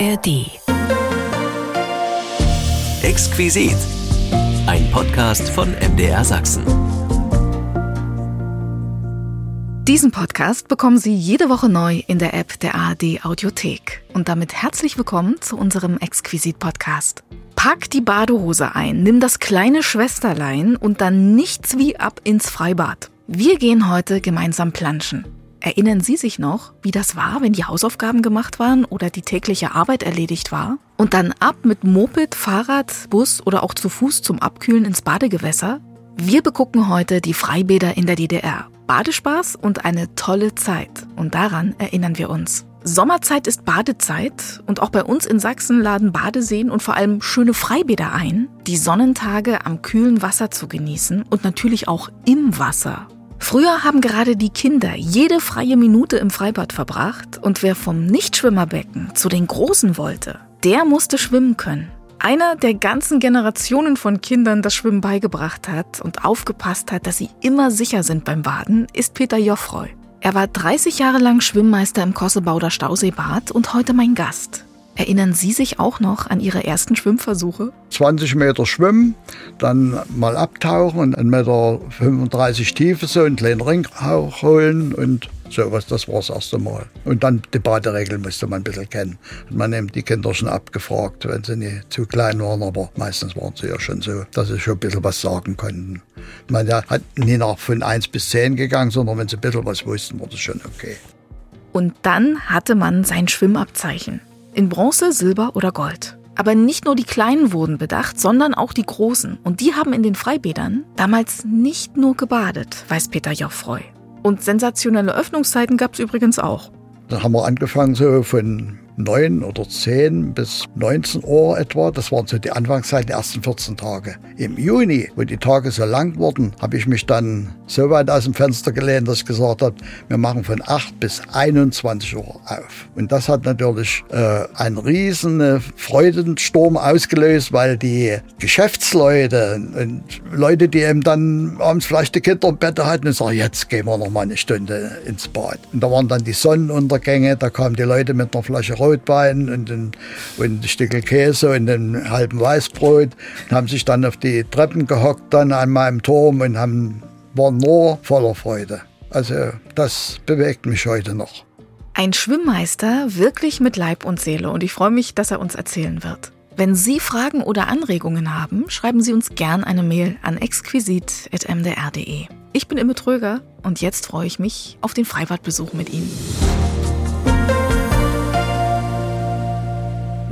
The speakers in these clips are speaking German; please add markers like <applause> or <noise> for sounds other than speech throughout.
ARD. Exquisit. Ein Podcast von MDR Sachsen. Diesen Podcast bekommen Sie jede Woche neu in der App der ARD Audiothek. Und damit herzlich willkommen zu unserem Exquisit-Podcast. Pack die Badehose ein, nimm das kleine Schwesterlein und dann nichts wie ab ins Freibad. Wir gehen heute gemeinsam planschen. Erinnern Sie sich noch, wie das war, wenn die Hausaufgaben gemacht waren oder die tägliche Arbeit erledigt war? Und dann ab mit Moped, Fahrrad, Bus oder auch zu Fuß zum Abkühlen ins Badegewässer? Wir begucken heute die Freibäder in der DDR. Badespaß und eine tolle Zeit. Und daran erinnern wir uns. Sommerzeit ist Badezeit und auch bei uns in Sachsen laden Badeseen und vor allem schöne Freibäder ein, die Sonnentage am kühlen Wasser zu genießen und natürlich auch im Wasser. Früher haben gerade die Kinder jede freie Minute im Freibad verbracht und wer vom Nichtschwimmerbecken zu den Großen wollte, der musste schwimmen können. Einer der ganzen Generationen von Kindern das Schwimmen beigebracht hat und aufgepasst hat, dass sie immer sicher sind beim Baden, ist Peter Joffroy. Er war 30 Jahre lang Schwimmmeister im Kossebauder Stauseebad und heute mein Gast. Erinnern Sie sich auch noch an Ihre ersten Schwimmversuche? 20 Meter schwimmen, dann mal abtauchen und 1,35 Meter 35 Tiefe so einen kleinen Ring holen und sowas, das war das erste Mal. Und dann die Baderegeln musste man ein bisschen kennen. Und man nimmt die Kinder schon abgefragt, wenn sie nicht zu klein waren, aber meistens waren sie ja schon so, dass sie schon ein bisschen was sagen konnten. Man hat nie nach von 1 bis 10 gegangen, sondern wenn sie ein bisschen was wussten, war das schon okay. Und dann hatte man sein Schwimmabzeichen. In Bronze, Silber oder Gold. Aber nicht nur die Kleinen wurden bedacht, sondern auch die Großen. Und die haben in den Freibädern damals nicht nur gebadet, weiß Peter Joffroy. Und sensationelle Öffnungszeiten gab es übrigens auch. Da haben wir angefangen so von 9 oder 10 bis 19 Uhr etwa. Das waren so die Anfangszeit, die ersten 14 Tage. Im Juni, wo die Tage so lang wurden, habe ich mich dann so weit aus dem Fenster gelehnt, dass ich gesagt habe, wir machen von 8 bis 21 Uhr auf. Und das hat natürlich äh, einen riesen Freudensturm ausgelöst, weil die Geschäftsleute und Leute, die eben dann abends vielleicht die Kinder im Bett hatten, und sagen, jetzt gehen wir noch mal eine Stunde ins Bad. Und da waren dann die Sonnenuntergänge, da kamen die Leute mit einer Flasche Rotwein und ein, und ein Stück Käse und einem halben Weißbrot und haben sich dann auf die Treppen gehockt dann an meinem Turm und haben, waren nur voller Freude. Also das bewegt mich heute noch. Ein Schwimmmeister wirklich mit Leib und Seele und ich freue mich, dass er uns erzählen wird. Wenn Sie Fragen oder Anregungen haben, schreiben Sie uns gern eine Mail an exquisit.mdr.de. Ich bin Imme Tröger und jetzt freue ich mich auf den Freibadbesuch mit Ihnen.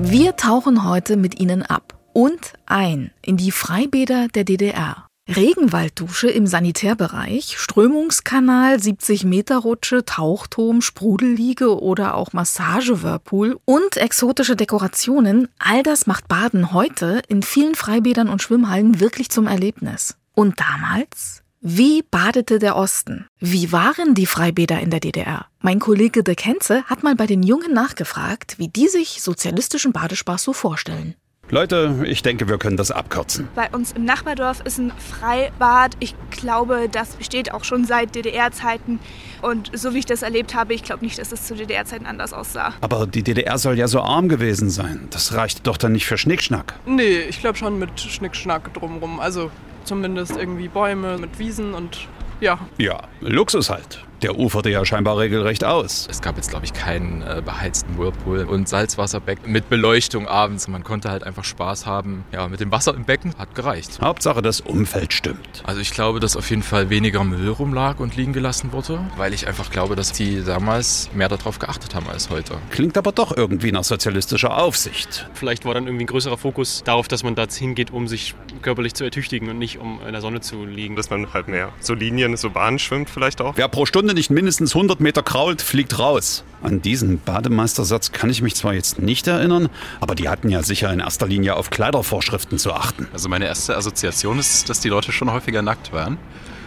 Wir tauchen heute mit Ihnen ab und ein in die Freibäder der DDR. Regenwalddusche im Sanitärbereich, Strömungskanal, 70 Meter Rutsche, Tauchturm, Sprudelliege oder auch Massagewhirlpool und exotische Dekorationen, all das macht Baden heute in vielen Freibädern und Schwimmhallen wirklich zum Erlebnis. Und damals? Wie badete der Osten? Wie waren die Freibäder in der DDR? Mein Kollege De Kenze hat mal bei den Jungen nachgefragt, wie die sich sozialistischen Badespaß so vorstellen. Leute, ich denke, wir können das abkürzen. Bei uns im Nachbardorf ist ein Freibad. Ich glaube, das besteht auch schon seit DDR-Zeiten. Und so wie ich das erlebt habe, ich glaube nicht, dass es zu DDR-Zeiten anders aussah. Aber die DDR soll ja so arm gewesen sein. Das reicht doch dann nicht für Schnickschnack. Nee, ich glaube schon mit Schnickschnack drumrum. Also zumindest irgendwie Bäume mit Wiesen und ja. Ja, Luxus halt. Der uferte ja scheinbar regelrecht aus. Es gab jetzt, glaube ich, keinen äh, beheizten Whirlpool und Salzwasserbecken mit Beleuchtung abends. Man konnte halt einfach Spaß haben. Ja, mit dem Wasser im Becken hat gereicht. Hauptsache, das Umfeld stimmt. Also ich glaube, dass auf jeden Fall weniger Müll rumlag und liegen gelassen wurde, weil ich einfach glaube, dass die damals mehr darauf geachtet haben als heute. Klingt aber doch irgendwie nach sozialistischer Aufsicht. Vielleicht war dann irgendwie ein größerer Fokus darauf, dass man da hingeht, um sich körperlich zu ertüchtigen und nicht um in der Sonne zu liegen. Dass man halt mehr so Linien, so Bahnen schwimmt vielleicht auch. Wer pro Stunde nicht mindestens 100 Meter krault, fliegt raus. An diesen Bademeistersatz kann ich mich zwar jetzt nicht erinnern, aber die hatten ja sicher in erster Linie auf Kleidervorschriften zu achten. Also meine erste Assoziation ist, dass die Leute schon häufiger nackt waren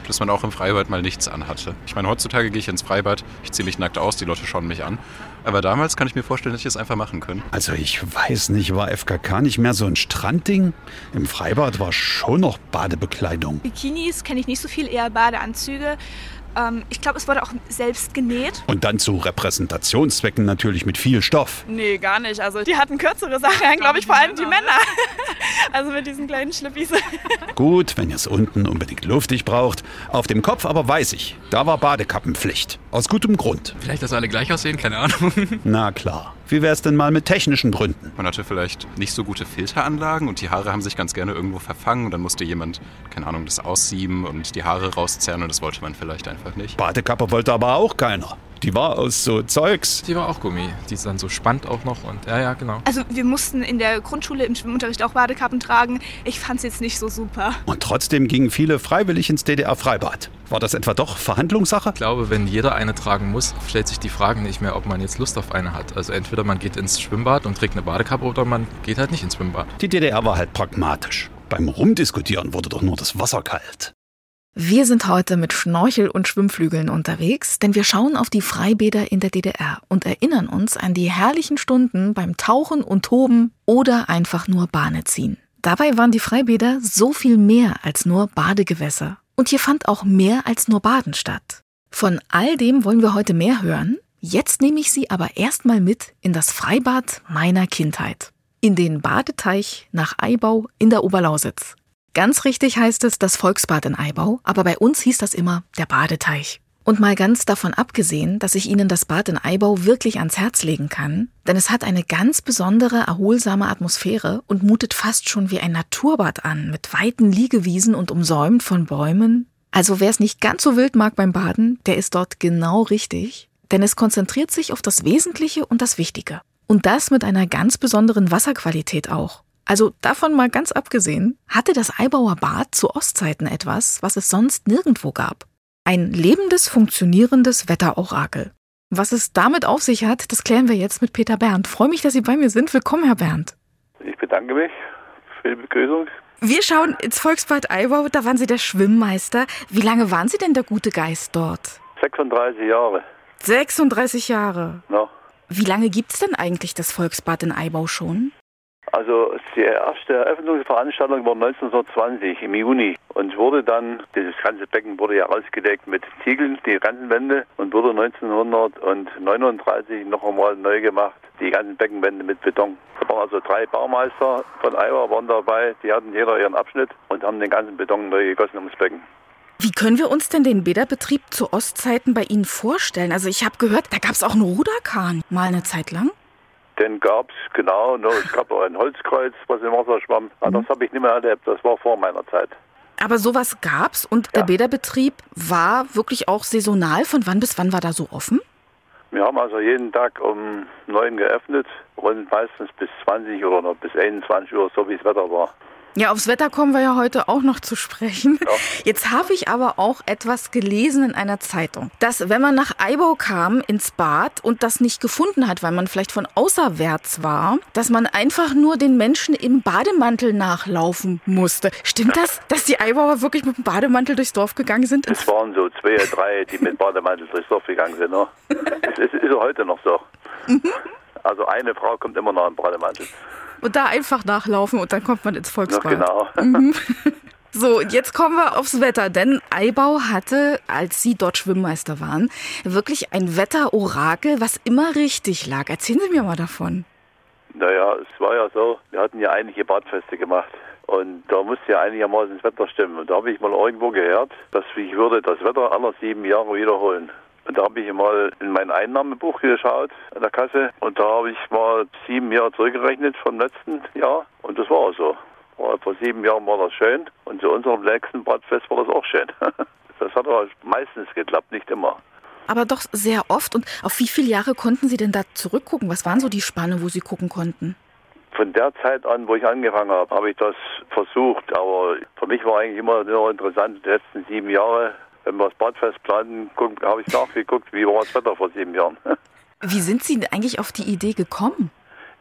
dass man auch im Freibad mal nichts anhatte. Ich meine, heutzutage gehe ich ins Freibad, ich ziehe mich nackt aus, die Leute schauen mich an. Aber damals kann ich mir vorstellen, dass ich es einfach machen können. Also ich weiß nicht, war FKK nicht mehr so ein Strandding? Im Freibad war schon noch Badebekleidung. Bikinis kenne ich nicht so viel, eher Badeanzüge. Ähm, ich glaube, es wurde auch selbst genäht. Und dann zu Repräsentationszwecken natürlich mit viel Stoff. Nee, gar nicht. Also die hatten kürzere Sachen an, glaube ich, vor allem die Männer. <laughs> also mit diesen kleinen Schlippis. <laughs> Gut, wenn ihr es unten unbedingt luftig braucht. Auf dem Kopf aber weiß ich, da war Badekappenpflicht. Aus gutem Grund. Vielleicht, dass alle gleich aussehen, keine Ahnung. <laughs> Na klar. Wie wär's denn mal mit technischen Gründen? Man hatte vielleicht nicht so gute Filteranlagen und die Haare haben sich ganz gerne irgendwo verfangen und dann musste jemand, keine Ahnung, das aussieben und die Haare rauszerren und das wollte man vielleicht einfach nicht. Badekappe wollte aber auch keiner. Die war aus so Zeugs. Die war auch Gummi. Die ist dann so spannt auch noch und ja, ja, genau. Also wir mussten in der Grundschule im Schwimmunterricht auch Badekappen tragen. Ich fand es jetzt nicht so super. Und trotzdem gingen viele freiwillig ins DDR-Freibad. War das etwa doch Verhandlungssache? Ich glaube, wenn jeder eine tragen muss, stellt sich die Frage nicht mehr, ob man jetzt Lust auf eine hat. Also entweder man geht ins Schwimmbad und trägt eine Badekappe oder man geht halt nicht ins Schwimmbad. Die DDR war halt pragmatisch. Beim Rumdiskutieren wurde doch nur das Wasser kalt. Wir sind heute mit Schnorchel und Schwimmflügeln unterwegs, denn wir schauen auf die Freibäder in der DDR und erinnern uns an die herrlichen Stunden beim Tauchen und Toben oder einfach nur Bahne ziehen. Dabei waren die Freibäder so viel mehr als nur Badegewässer. Und hier fand auch mehr als nur Baden statt. Von all dem wollen wir heute mehr hören. Jetzt nehme ich Sie aber erstmal mit in das Freibad meiner Kindheit. In den Badeteich nach Eibau in der Oberlausitz. Ganz richtig heißt es das Volksbad in Eibau, aber bei uns hieß das immer der Badeteich. Und mal ganz davon abgesehen, dass ich Ihnen das Bad in Eibau wirklich ans Herz legen kann, denn es hat eine ganz besondere, erholsame Atmosphäre und mutet fast schon wie ein Naturbad an, mit weiten Liegewiesen und umsäumt von Bäumen. Also wer es nicht ganz so wild mag beim Baden, der ist dort genau richtig, denn es konzentriert sich auf das Wesentliche und das Wichtige. Und das mit einer ganz besonderen Wasserqualität auch. Also davon mal ganz abgesehen, hatte das Eibauer Bad zu Ostzeiten etwas, was es sonst nirgendwo gab. Ein lebendes, funktionierendes Wetterorakel. Was es damit auf sich hat, das klären wir jetzt mit Peter Berndt. Freue mich, dass Sie bei mir sind. Willkommen, Herr Berndt. Ich bedanke mich für die Begrüßung. Wir schauen ins Volksbad Eibau, da waren Sie der Schwimmmeister. Wie lange waren Sie denn der gute Geist dort? 36 Jahre. 36 Jahre. Ja. Wie lange gibt es denn eigentlich das Volksbad in Eibau schon? Also die erste Eröffnungsveranstaltung war 1920 im Juni und wurde dann, dieses ganze Becken wurde ja ausgedeckt mit Ziegeln, die ganzen Wände und wurde 1939 noch einmal neu gemacht, die ganzen Beckenwände mit Beton. Da waren also drei Baumeister von Eiwa waren dabei, die hatten jeder ihren Abschnitt und haben den ganzen Beton neu gegossen ums Becken. Wie können wir uns denn den Bäderbetrieb zu Ostzeiten bei Ihnen vorstellen? Also ich habe gehört, da gab es auch einen Ruderkahn mal eine Zeit lang. Den gab es, genau. No, es gab auch ein Holzkreuz, was im Wasser schwamm. Aber das habe ich nicht mehr erlebt. Das war vor meiner Zeit. Aber sowas gab's und der Bäderbetrieb war wirklich auch saisonal. Von wann bis wann war da so offen? Wir haben also jeden Tag um 9 geöffnet und meistens bis 20 oder noch bis 21 Uhr, so wie das Wetter war. Ja, aufs Wetter kommen wir ja heute auch noch zu sprechen. Jetzt habe ich aber auch etwas gelesen in einer Zeitung, dass wenn man nach Eibau kam ins Bad und das nicht gefunden hat, weil man vielleicht von außerwärts war, dass man einfach nur den Menschen im Bademantel nachlaufen musste. Stimmt das, dass die Eibauer wirklich mit dem Bademantel durchs Dorf gegangen sind? Es waren so zwei, drei, die mit Bademantel durchs Dorf gegangen sind. Ne? <laughs> Es ist, ist heute noch so. Also eine Frau kommt immer noch im Bademantel. Und da einfach nachlaufen und dann kommt man ins Volksbad. genau. <laughs> Mhm. So, jetzt kommen wir aufs Wetter, denn Eibau hatte, als Sie dort Schwimmmeister waren, wirklich ein Wetterorakel, was immer richtig lag. Erzählen Sie mir mal davon. Naja, es war ja so, wir hatten ja einige Badfeste gemacht. Und da musste ja einigermaßen das Wetter stimmen. Und da habe ich mal irgendwo gehört, dass ich würde das Wetter aller sieben Jahre wiederholen. Und da habe ich mal in mein Einnahmebuch geschaut an der Kasse und da habe ich mal sieben Jahre zurückgerechnet vom letzten Jahr und das war auch so. War, vor sieben Jahren war das schön und zu unserem nächsten Badfest war das auch schön. <laughs> Das hat aber meistens geklappt, nicht immer. Aber doch sehr oft. Und auf wie viele Jahre konnten Sie denn da zurückgucken? Was waren so die Spanne, wo Sie gucken konnten? Von der Zeit an, wo ich angefangen habe, habe ich das versucht. Aber für mich war eigentlich immer nur interessant, die letzten sieben Jahre, wenn wir das Badfest planen, habe ich nachgeguckt, wie war das Wetter vor sieben Jahren. <laughs> Wie sind Sie eigentlich auf die Idee gekommen?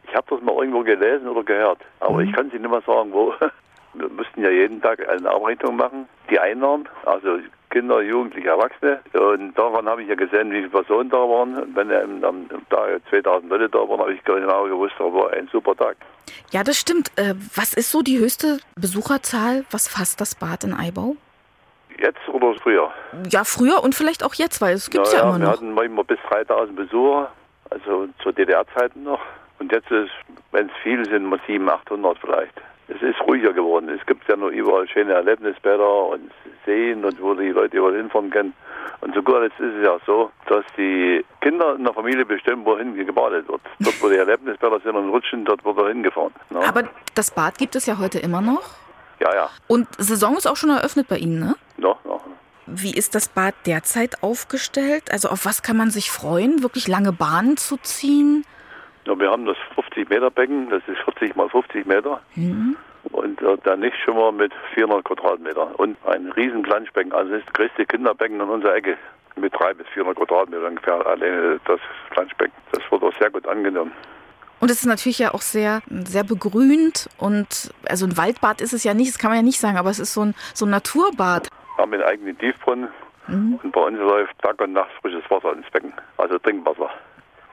Ich habe das mal irgendwo gelesen oder gehört, aber ich kann Sie nicht mehr sagen, wo. <laughs> Wir müssten ja jeden Tag eine Abrechnung machen, die Einnahmen, also Kinder, Jugendliche, Erwachsene. Und daran habe ich ja gesehen, wie viele Personen da waren. Und wenn am, am Tag 2000 Leute da waren, habe ich genau gewusst, das war ein super Tag. Ja, das stimmt. Äh, Was ist so die höchste Besucherzahl? Was fasst das Bad in Eibau? Jetzt oder früher? Ja, früher und vielleicht auch jetzt, weil es gibt es ja, Naja, immer wir noch. hatten manchmal bis 3000 Besucher, also zu DDR-Zeiten noch. Und jetzt ist, wenn es viele sind, mal 700, 800 vielleicht. Es ist ruhiger geworden. Es gibt ja noch überall schöne Erlebnisbäder und Seen und wo die Leute überall hinfahren können. Und sogar jetzt ist es ja so, dass die Kinder in der Familie bestimmen, wohin gebadet wird. Dort, wo die Erlebnisbäder sind und rutschen, dort wird er hingefahren. ne? Aber das Bad gibt es ja heute immer noch. ja, ja. Und Saison ist auch schon eröffnet bei Ihnen, ne? Noch, noch. Wie ist das Bad derzeit aufgestellt? Also auf was kann man sich freuen? Wirklich lange Bahnen zu ziehen? Ja, wir haben das 50 Meter Becken, das ist 40 mal 50 Meter. Mhm. Und äh, der Nichtschwimmer mit 400 Quadratmeter. Und ein riesen Planschbecken, also das größte Kinderbecken in unserer Ecke. Mit 300 bis 400 Quadratmeter ungefähr, alleine das Planschbecken. Das wurde auch sehr gut angenommen. Und es ist natürlich ja auch sehr, sehr begrünt und also ein Waldbad ist es ja nicht, das kann man ja nicht sagen, aber es ist so ein, so ein Naturbad. Wir haben einen eigenen Tiefbrunnen Mhm. und bei uns läuft Tag und Nacht frisches Wasser ins Becken, also Trinkwasser.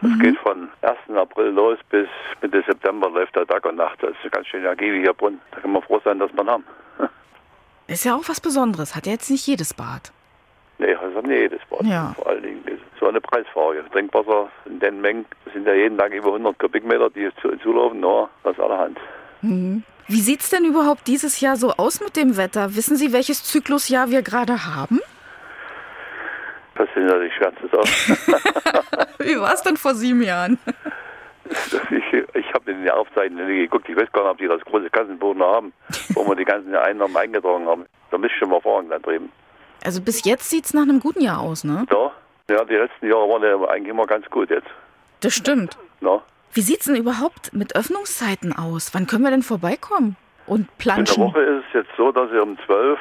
Das Mhm. geht von 1. April los bis Mitte September läuft der Tag und Nacht. Das ist ein ganz schön ergiebiger Brunnen. Da kann man froh sein, dass man haben. <laughs> Ist ja auch was Besonderes, hat ja jetzt nicht jedes Bad. Nee, das hat nicht jedes Bad. Ja. Vor allen Dingen so eine Preisfrage. Trinkwasser in den Mengen das sind ja jeden Tag über 100 Kubikmeter, die zu, zulaufen. No, das allerhand. Mhm. Wie sieht's denn überhaupt dieses Jahr so aus mit dem Wetter? Wissen Sie, welches Zyklusjahr wir gerade haben? Das ist natürlich schwer zu sagen. Wie war es denn vor sieben Jahren? <laughs> ich ich habe in die Aufzeichnungen geguckt. Ich weiß gar nicht, ob die das große Kassenbuch noch haben, wo wir die ganzen Einnahmen eingetragen haben. Da müsste ich schon mal fragen da drüben. Also bis jetzt sieht's nach einem guten Jahr aus, ne? Ja, ja die letzten Jahre waren ja eigentlich immer ganz gut jetzt. Das stimmt. No? Wie sieht's denn überhaupt mit Öffnungszeiten aus? Wann können wir denn vorbeikommen? Und In der planschen? Woche ist es jetzt so, dass er um 12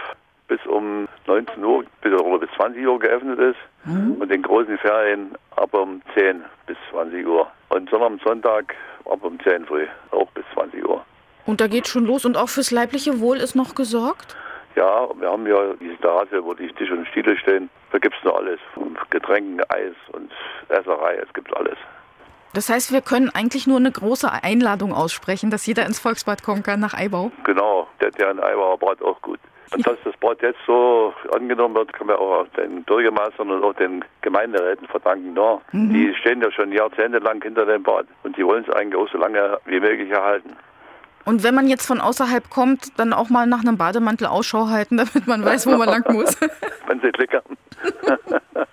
bis um 19 Uhr bis, oder bis 20 Uhr geöffnet ist und in großen Ferien ab um 10 bis 20 Uhr. Und sondern am Sonntag ab um 10 früh, auch bis 20 Uhr. Und da geht's schon los und auch fürs leibliche Wohl ist noch gesorgt? Ja, wir haben ja diese Terrasse, wo die Tische und Stühle stehen. Da gibt es noch alles. Getränken, Eis und Esserei, es gibt alles. Das heißt, wir können eigentlich nur eine große Einladung aussprechen, dass jeder ins Volksbad kommen kann nach Eibau. Genau, der, der in Eibacher Bad auch gut. Und dass das Bad jetzt so angenommen wird, kann man auch den Bürgermeistern und auch den Gemeinderäten verdanken. Ja. Mhm. Die stehen ja schon jahrzehntelang hinter dem Bad und die wollen es eigentlich auch so lange wie möglich erhalten. Und wenn man jetzt von außerhalb kommt, dann auch mal nach einem Bademantel Ausschau halten, <laughs> damit man weiß, wo man lang muss. <laughs> Wenn sie Glück haben. <laughs>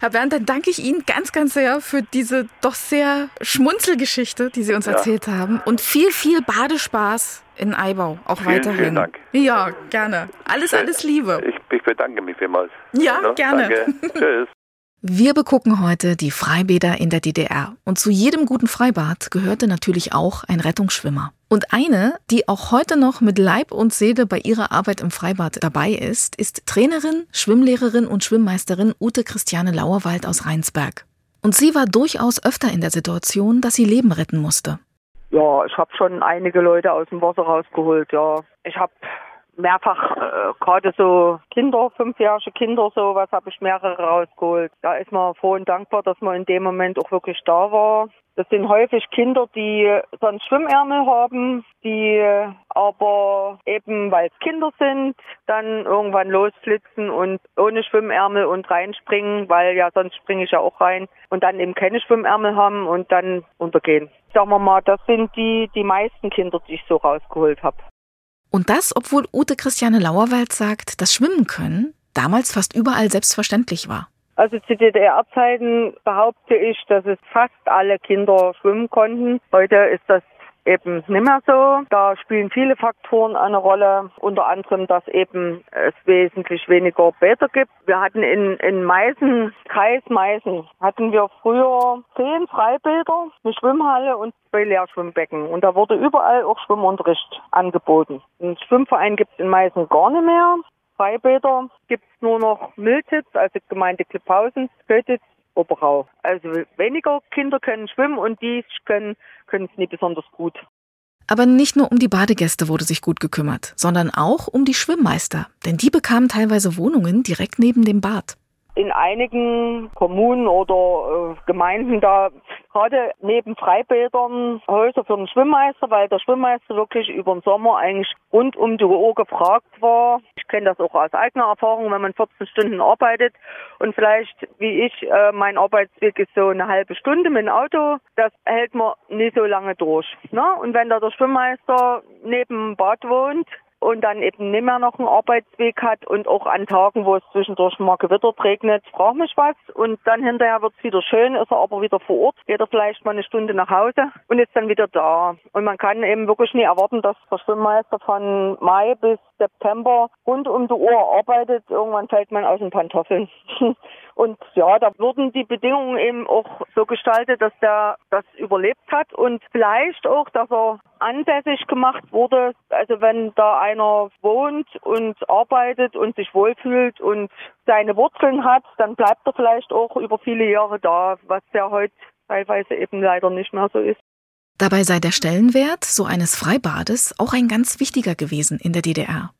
Herr Bernd, dann danke ich Ihnen ganz, ganz sehr für diese doch sehr Schmunzelgeschichte, die Sie uns Ja. erzählt haben. Und viel, viel Badespaß in Eibau, auch Vielen, weiterhin. vielen Dank. Ja, gerne. Alles, alles Liebe. Ich, ich bedanke mich vielmals. Ja, Ne? gerne. Danke. <laughs> Tschüss. Wir begucken heute die Freibäder in der DDR. Und zu jedem guten Freibad gehörte natürlich auch ein Rettungsschwimmer. Und eine, die auch heute noch mit Leib und Seele bei ihrer Arbeit im Freibad dabei ist, ist Trainerin, Schwimmlehrerin und Schwimmmeisterin Ute Christiane Lauerwald aus Rheinsberg. Und sie war durchaus öfter in der Situation, dass sie Leben retten musste. Ja, ich habe schon einige Leute aus dem Wasser rausgeholt, ja. Ich habe mehrfach, äh, gerade so Kinder, fünfjährige Kinder, sowas habe ich mehrere rausgeholt. Da ist man froh und dankbar, dass man in dem Moment auch wirklich da war. Das sind häufig Kinder, die sonst Schwimmärmel haben, die aber eben, weil es Kinder sind, dann irgendwann losflitzen und ohne Schwimmärmel und reinspringen, weil ja sonst springe ich ja auch rein und dann eben keine Schwimmärmel haben und dann untergehen. Sagen wir mal, das sind die, die meisten Kinder, die ich so rausgeholt habe. Und das, obwohl Ute Christiane Lauerwald sagt, dass Schwimmen können damals fast überall selbstverständlich war. Also zu DDR-Zeiten behaupte ich, dass es fast alle Kinder schwimmen konnten. Heute ist das eben nicht mehr so. Da spielen viele Faktoren eine Rolle, unter anderem, dass eben es wesentlich weniger Bäder gibt. Wir hatten in, in Meißen, Kreis Meißen, hatten wir früher zehn Freibäder, eine Schwimmhalle und zwei Lehrschwimmbecken. Und da wurde überall auch Schwimmunterricht angeboten. Einen Schwimmverein gibt es in Meißen gar nicht mehr. Freibäder gibt es nur noch Miltitz, also Gemeinde Klipphausen, Kötitz, Oberau. Also weniger Kinder können schwimmen und die können, können es nicht besonders gut. Aber nicht nur um die Badegäste wurde sich gut gekümmert, sondern auch um die Schwimmmeister, denn die bekamen teilweise Wohnungen direkt neben dem Bad. In einigen Kommunen oder äh, Gemeinden da gerade neben Freibädern Häuser für den Schwimmmeister, weil der Schwimmmeister wirklich über den Sommer eigentlich rund um die Uhr gefragt war. Ich kenne das auch aus eigener Erfahrung, wenn man 14 Stunden arbeitet und vielleicht, wie ich, äh, mein Arbeitsweg ist so eine halbe Stunde mit dem Auto, das hält man nicht so lange durch. Ne? Und wenn da der Schwimmmeister neben dem Bad wohnt, und dann eben nicht mehr noch einen Arbeitsweg hat und auch an Tagen, wo es zwischendurch mal gewittert regnet, frag mich was und dann hinterher wird es wieder schön, ist er aber wieder vor Ort, geht er vielleicht mal eine Stunde nach Hause und ist dann wieder da. Und man kann eben wirklich nie erwarten, dass der Schwimmmeister von Mai bis September rund um die Uhr arbeitet. Irgendwann fällt man aus den Pantoffeln. <laughs> Und ja, da wurden die Bedingungen eben auch so gestaltet, dass der das überlebt hat und vielleicht auch, dass er ansässig gemacht wurde. Also wenn da einer wohnt und arbeitet und sich wohlfühlt und seine Wurzeln hat, dann bleibt er vielleicht auch über viele Jahre da, was ja heute teilweise eben leider nicht mehr so ist. Dabei sei der Stellenwert so eines Freibades auch ein ganz wichtiger gewesen in der DDR.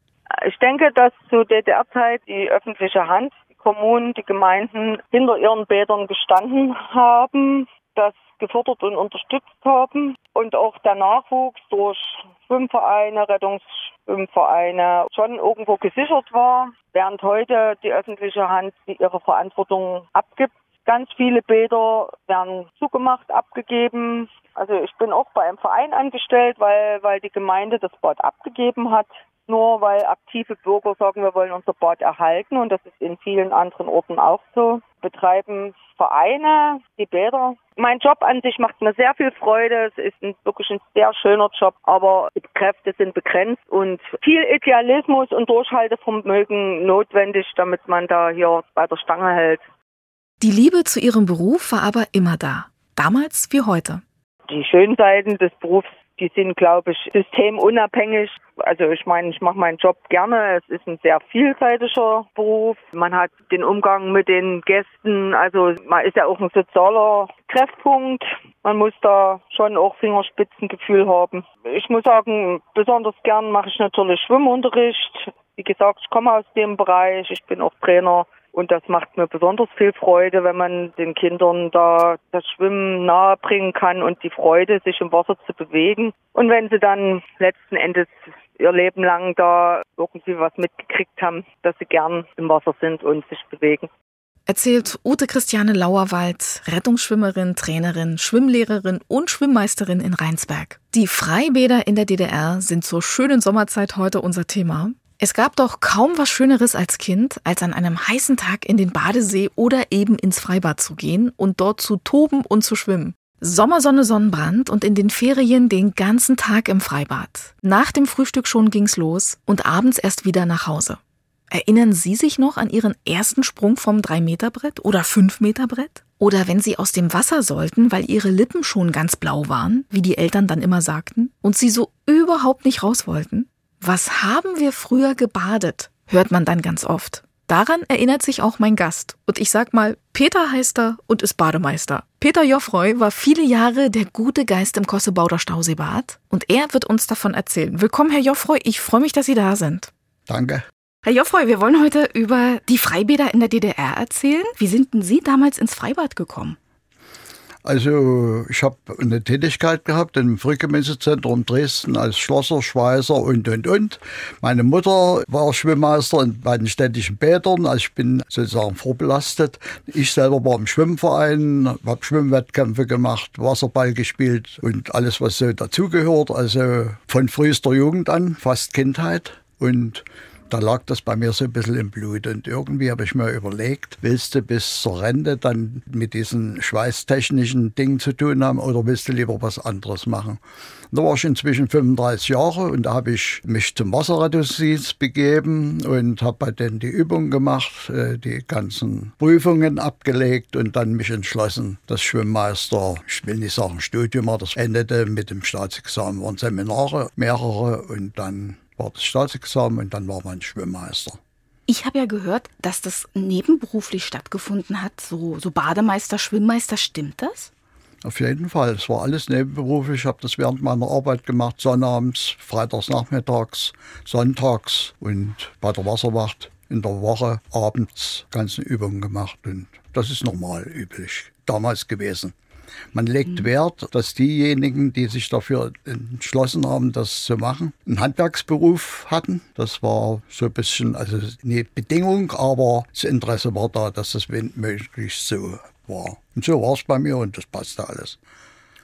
Ich denke, dass zu DDR-Zeit die öffentliche Hand Kommunen, die Gemeinden hinter ihren Bädern gestanden haben, das gefördert und unterstützt haben und auch der Nachwuchs durch Schwimmvereine, Rettungsschwimmvereine schon irgendwo gesichert war, während heute die öffentliche Hand ihre Verantwortung abgibt. Ganz viele Bäder werden zugemacht, abgegeben. Also ich bin auch bei einem Verein angestellt, weil, weil die Gemeinde das Bad abgegeben hat nur weil aktive Bürger sagen, wir wollen unser Bad erhalten und das ist in vielen anderen Orten auch so. Betreiben Vereine, die Bäder. Mein Job an sich macht mir sehr viel Freude. Es ist ein, wirklich ein sehr schöner Job, aber die Kräfte sind begrenzt und viel Idealismus und Durchhaltevermögen notwendig, damit man da hier bei der Stange hält. Die Liebe zu ihrem Beruf war aber immer da. Damals wie heute. Die schönen Seiten des Berufs die sind, glaube ich, systemunabhängig. Also ich meine, ich mache meinen Job gerne. Es ist ein sehr vielseitiger Beruf. Man hat den Umgang mit den Gästen. Also man ist ja auch ein sozialer Treffpunkt. Man muss da schon auch Fingerspitzengefühl haben. Ich muss sagen, besonders gern mache ich natürlich Schwimmunterricht. Wie gesagt, ich komme aus dem Bereich. Ich bin auch Trainer und das macht mir besonders viel Freude, wenn man den Kindern da das Schwimmen nahebringen kann und die Freude, sich im Wasser zu bewegen. Und wenn sie dann letzten Endes ihr Leben lang da irgendwie was mitgekriegt haben, dass sie gern im Wasser sind und sich bewegen. Erzählt Ute Christiane Lauerwald, Rettungsschwimmerin, Trainerin, Schwimmlehrerin und Schwimmmeisterin in Rheinsberg. Die Freibäder in der DDR sind zur schönen Sommerzeit heute unser Thema. Es gab doch kaum was Schöneres als Kind, als an einem heißen Tag in den Badesee oder eben ins Freibad zu gehen und dort zu toben und zu schwimmen. Sommersonne, Sonnenbrand und in den Ferien den ganzen Tag im Freibad. Nach dem Frühstück schon ging's los und abends erst wieder nach Hause. Erinnern Sie sich noch an Ihren ersten Sprung vom 3-Meter-Brett oder 5-Meter-Brett? Oder wenn Sie aus dem Wasser sollten, weil Ihre Lippen schon ganz blau waren, wie die Eltern dann immer sagten, und Sie so überhaupt nicht raus wollten? Was haben wir früher gebadet? hört man dann ganz oft. Daran erinnert sich auch mein Gast. Und ich sag mal, Peter heißt er und ist Bademeister. Peter Joffroy war viele Jahre der gute Geist im Kossebauder Stauseebad. Und er wird uns davon erzählen. Willkommen, Herr Joffroy. Ich freue mich, dass Sie da sind. Danke. Herr Joffroy, wir wollen heute über die Freibäder in der DDR erzählen. Wie sind denn Sie damals ins Freibad gekommen? Also ich habe eine Tätigkeit gehabt im Frühgemüsezentrum Dresden als Schlosser, Schweißer und, und, und. Meine Mutter war Schwimmmeister bei den städtischen Bädern, also ich bin sozusagen vorbelastet. Ich selber war im Schwimmverein, habe Schwimmwettkämpfe gemacht, Wasserball gespielt und alles, was so dazugehört. Also von frühester Jugend an, fast Kindheit. Und da lag das bei mir so ein bisschen im Blut. Und irgendwie habe ich mir überlegt, willst du bis zur Rente dann mit diesen schweißtechnischen Dingen zu tun haben oder willst du lieber was anderes machen? Da war ich inzwischen 35 Jahre und da habe ich mich zum Wasserrettungsdienst begeben und habe bei denen die Übungen gemacht, äh, die ganzen Prüfungen abgelegt und dann mich entschlossen, das Schwimmmeister, ich will nicht sagen Studium, aber das endete mit dem Staatsexamen, waren Seminare, mehrere und dann war das Staatsexamen und dann war man Schwimmmeister. Ich habe ja gehört, dass das nebenberuflich stattgefunden hat, so, so Bademeister, Schwimmmeister, stimmt das? Auf jeden Fall. Es war alles nebenberuflich. Ich habe das während meiner Arbeit gemacht, sonnabends, freitags nachmittags, sonntags und bei der Wasserwacht in der Woche abends ganzen Übungen gemacht und das ist normal üblich damals gewesen. Man legt Wert, dass diejenigen, die sich dafür entschlossen haben, das zu machen, einen Handwerksberuf hatten. Das war so ein bisschen, also eine Bedingung, aber das Interesse war da, dass das möglichst so war. Und so war es bei mir und das passte alles.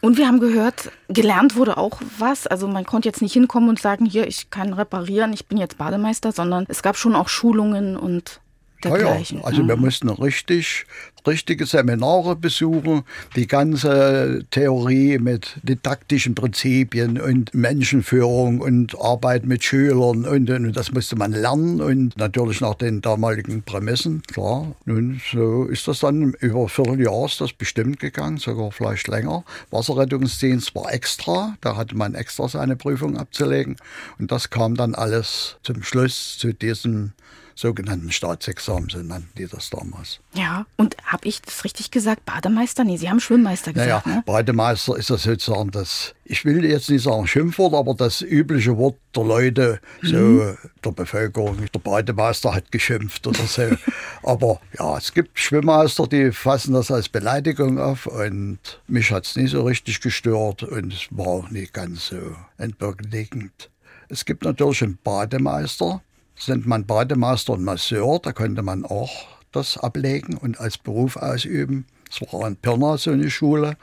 Und wir haben gehört, gelernt wurde auch was. Also man konnte jetzt nicht hinkommen und sagen, hier, ich kann reparieren, ich bin jetzt Bademeister, sondern es gab schon auch Schulungen und dergleichen. Ja, ja. Also Mhm. wir mussten richtig, richtige Seminare besuchen, die ganze Theorie mit didaktischen Prinzipien und Menschenführung und Arbeit mit Schülern und, und das musste man lernen und natürlich nach den damaligen Prämissen, klar. Nun, so ist das dann über Vierteljahr ist das bestimmt gegangen, sogar vielleicht länger. Wasserrettungsdienst war extra, da hatte man extra seine Prüfung abzulegen und das kam dann alles zum Schluss zu diesem sogenannten Staatsexamen, so nannten die das damals. Ja, und habe ich das richtig gesagt? Bademeister? Nee, Sie haben Schwimmmeister Naja, gesagt, ne? Bademeister ist das sozusagen das, ich will jetzt nicht sagen Schimpfwort, aber das übliche Wort der Leute, so Mhm. der Bevölkerung. Der Bademeister hat geschimpft oder so. <laughs> aber ja, es gibt Schwimmmeister, die fassen das als Beleidigung auf und mich hat es nie so richtig gestört und es war auch nicht ganz so entwürdigend. Es gibt natürlich einen Bademeister, nennt man Bademeister und Masseur, da könnte man auch das ablegen und als Beruf ausüben. Es war in Pirna so eine Schule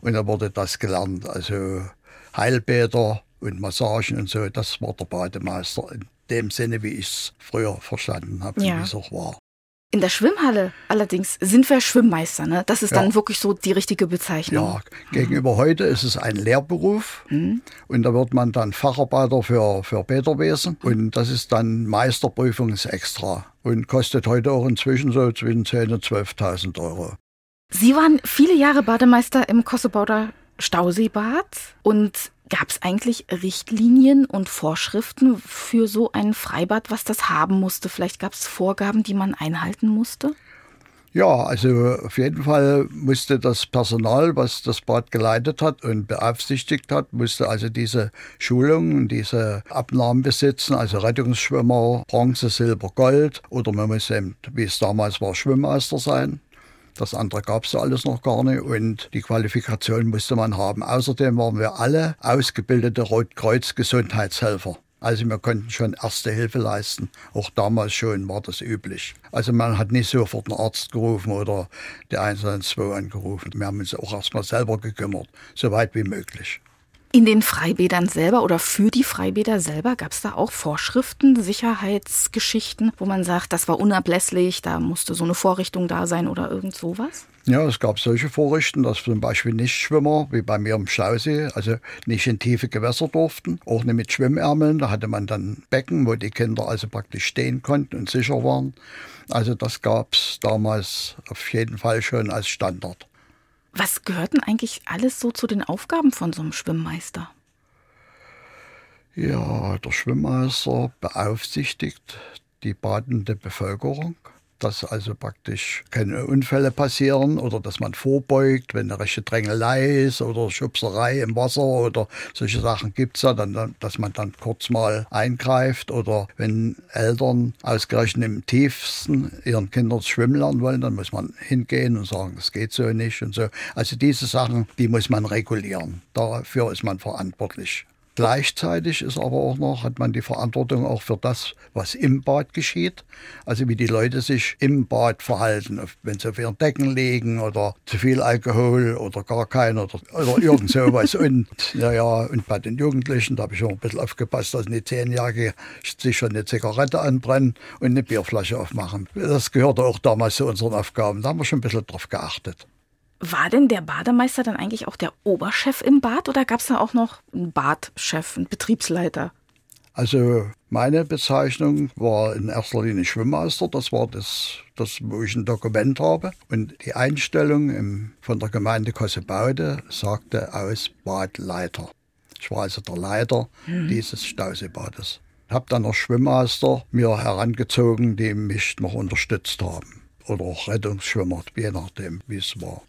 und da wurde das gelernt, also Heilbäder und Massagen und so, das war der Bademeister in dem Sinne, wie ich es früher verstanden habe, Ja. wie es auch war. In der Schwimmhalle allerdings sind wir Schwimmmeister, ne? Das ist Ja. dann wirklich so die richtige Bezeichnung. Ja, gegenüber heute ist es ein Lehrberuf und da wird man dann Facharbeiter für, für Bäderwesen und das ist dann Meisterprüfungsextra und kostet heute auch inzwischen so zwischen 10.000 und 12.000 Euro. Sie waren viele Jahre Bademeister im Kossebauder Stauseebad und gab es eigentlich Richtlinien und Vorschriften für so ein Freibad, was das haben musste? Vielleicht gab es Vorgaben, die man einhalten musste? Ja, also auf jeden Fall musste das Personal, was das Bad geleitet hat und beaufsichtigt hat, musste also diese Schulungen, diese Abnahmen besitzen, also Rettungsschwimmer, Bronze, Silber, Gold oder man muss eben, wie es damals war, Schwimmmeister sein. Das andere gab es alles noch gar nicht und die Qualifikation musste man haben. Außerdem waren wir alle ausgebildete Rotkreuz-Gesundheitshelfer. Also wir konnten schon erste Hilfe leisten. Auch damals schon war das üblich. Also man hat nicht sofort einen Arzt gerufen oder die 112 angerufen. Wir haben uns auch erstmal selber gekümmert, so weit wie möglich. In den Freibädern selber oder für die Freibäder selber gab es da auch Vorschriften, Sicherheitsgeschichten, wo man sagt, das war unablässlich, da musste so eine Vorrichtung da sein oder irgend sowas? Ja, es gab solche Vorrichten, dass zum Beispiel Nichtschwimmer, wie bei mir im Stausee, also nicht in tiefe Gewässer durften, auch nicht mit Schwimmärmeln. Da hatte man dann Becken, wo die Kinder also praktisch stehen konnten und sicher waren. Also das gab es damals auf jeden Fall schon als Standard. Was gehört denn eigentlich alles so zu den Aufgaben von so einem Schwimmmeister? Ja, der Schwimmmeister beaufsichtigt die badende Bevölkerung, dass also praktisch keine Unfälle passieren oder dass man vorbeugt, wenn eine rechte Drängelei ist oder Schubserei im Wasser oder solche Sachen gibt's ja, dann, dann, dass man dann kurz mal eingreift oder wenn Eltern ausgerechnet im tiefsten ihren Kindern schwimmen lernen wollen, dann muss man hingehen und sagen, es geht so nicht und so. Also diese Sachen, die muss man regulieren. Dafür ist man verantwortlich. Gleichzeitig ist aber auch noch, hat man die Verantwortung auch für das, was im Bad geschieht. Also wie die Leute sich im Bad verhalten, wenn sie auf ihren Decken liegen oder zu viel Alkohol oder gar kein oder, oder irgend sowas. <laughs> und ja, ja, und bei den Jugendlichen, da habe ich auch ein bisschen aufgepasst, dass die Zehnjährige sich schon eine Zigarette anbrennen und eine Bierflasche aufmachen. Das gehörte auch damals zu unseren Aufgaben. Da haben wir schon ein bisschen drauf geachtet. War denn der Bademeister dann eigentlich auch der Oberchef im Bad oder gab es da auch noch einen Badchef, einen Betriebsleiter? Also meine Bezeichnung war in erster Linie Schwimmmeister. Das war das, das wo ich ein Dokument habe. Und die Einstellung im, von der Gemeinde Kossebaude sagte aus Badleiter. Ich war also der Leiter Mhm. dieses Stauseebades. Habe dann noch Schwimmmeister mir herangezogen, die mich noch unterstützt haben. Oder auch Rettungsschwimmer, je nachdem, wie es war.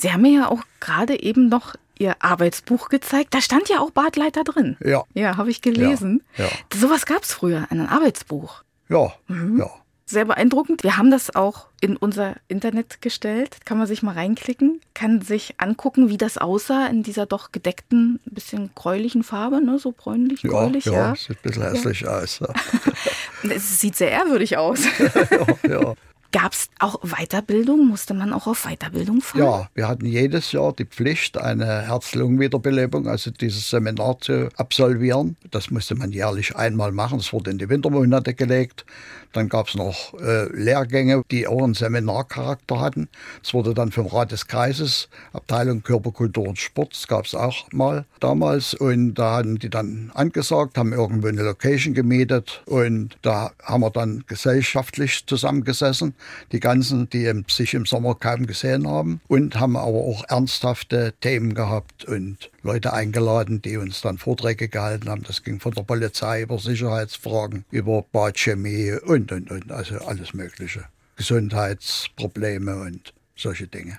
Sie haben mir ja auch gerade eben noch Ihr Arbeitsbuch gezeigt. Da stand ja auch Badleiter drin. Ja. Ja, habe ich gelesen. Ja. Sowas gab es früher, ein Arbeitsbuch. Ja, Mhm. ja. sehr beeindruckend. Wir haben das auch in unser Internet gestellt. Kann man sich mal reinklicken, kann sich angucken, wie das aussah in dieser doch gedeckten, bisschen gräulichen Farbe, ne? so bräunlich, Ja, gräulich. ja, Ja, sieht ein bisschen hässlich aus. Ja. <laughs> Es sieht sehr ehrwürdig aus. <laughs> ja. Gab es auch Weiterbildung? Musste man auch auf Weiterbildung fahren? Ja, wir hatten jedes Jahr die Pflicht, eine Herz-Lungen-Wiederbelebung, also dieses Seminar zu absolvieren. Das musste man jährlich einmal machen. Das wurde in die Wintermonate gelegt. Dann gab es noch äh, Lehrgänge, die auch einen Seminarcharakter hatten. Das wurde dann vom Rat des Kreises, Abteilung Körperkultur und Sport, gab es auch mal damals. Und da hatten die dann angesagt, haben irgendwo eine Location gemietet. Und da haben wir dann gesellschaftlich zusammengesessen, die ganzen, die sich im Sommer kaum gesehen haben. Und haben aber auch ernsthafte Themen gehabt und Leute eingeladen, die uns dann Vorträge gehalten haben. Das ging von der Polizei über Sicherheitsfragen, über Badchemie und, und, und. Also alles Mögliche. Gesundheitsprobleme und solche Dinge.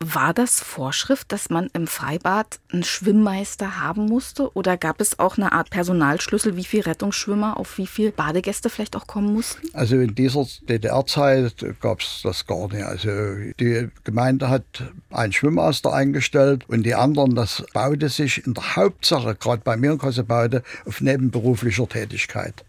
War das Vorschrift, dass man im Freibad einen Schwimmmeister haben musste? Oder gab es auch eine Art Personalschlüssel, wie viele Rettungsschwimmer auf wie viele Badegäste vielleicht auch kommen mussten? Also in dieser DDR-Zeit gab es das gar nicht. Also die Gemeinde hat einen Schwimmaster eingestellt und die anderen, das baute sich in der Hauptsache, gerade bei mir in Kossebaude, auf nebenberuflicher Tätigkeit.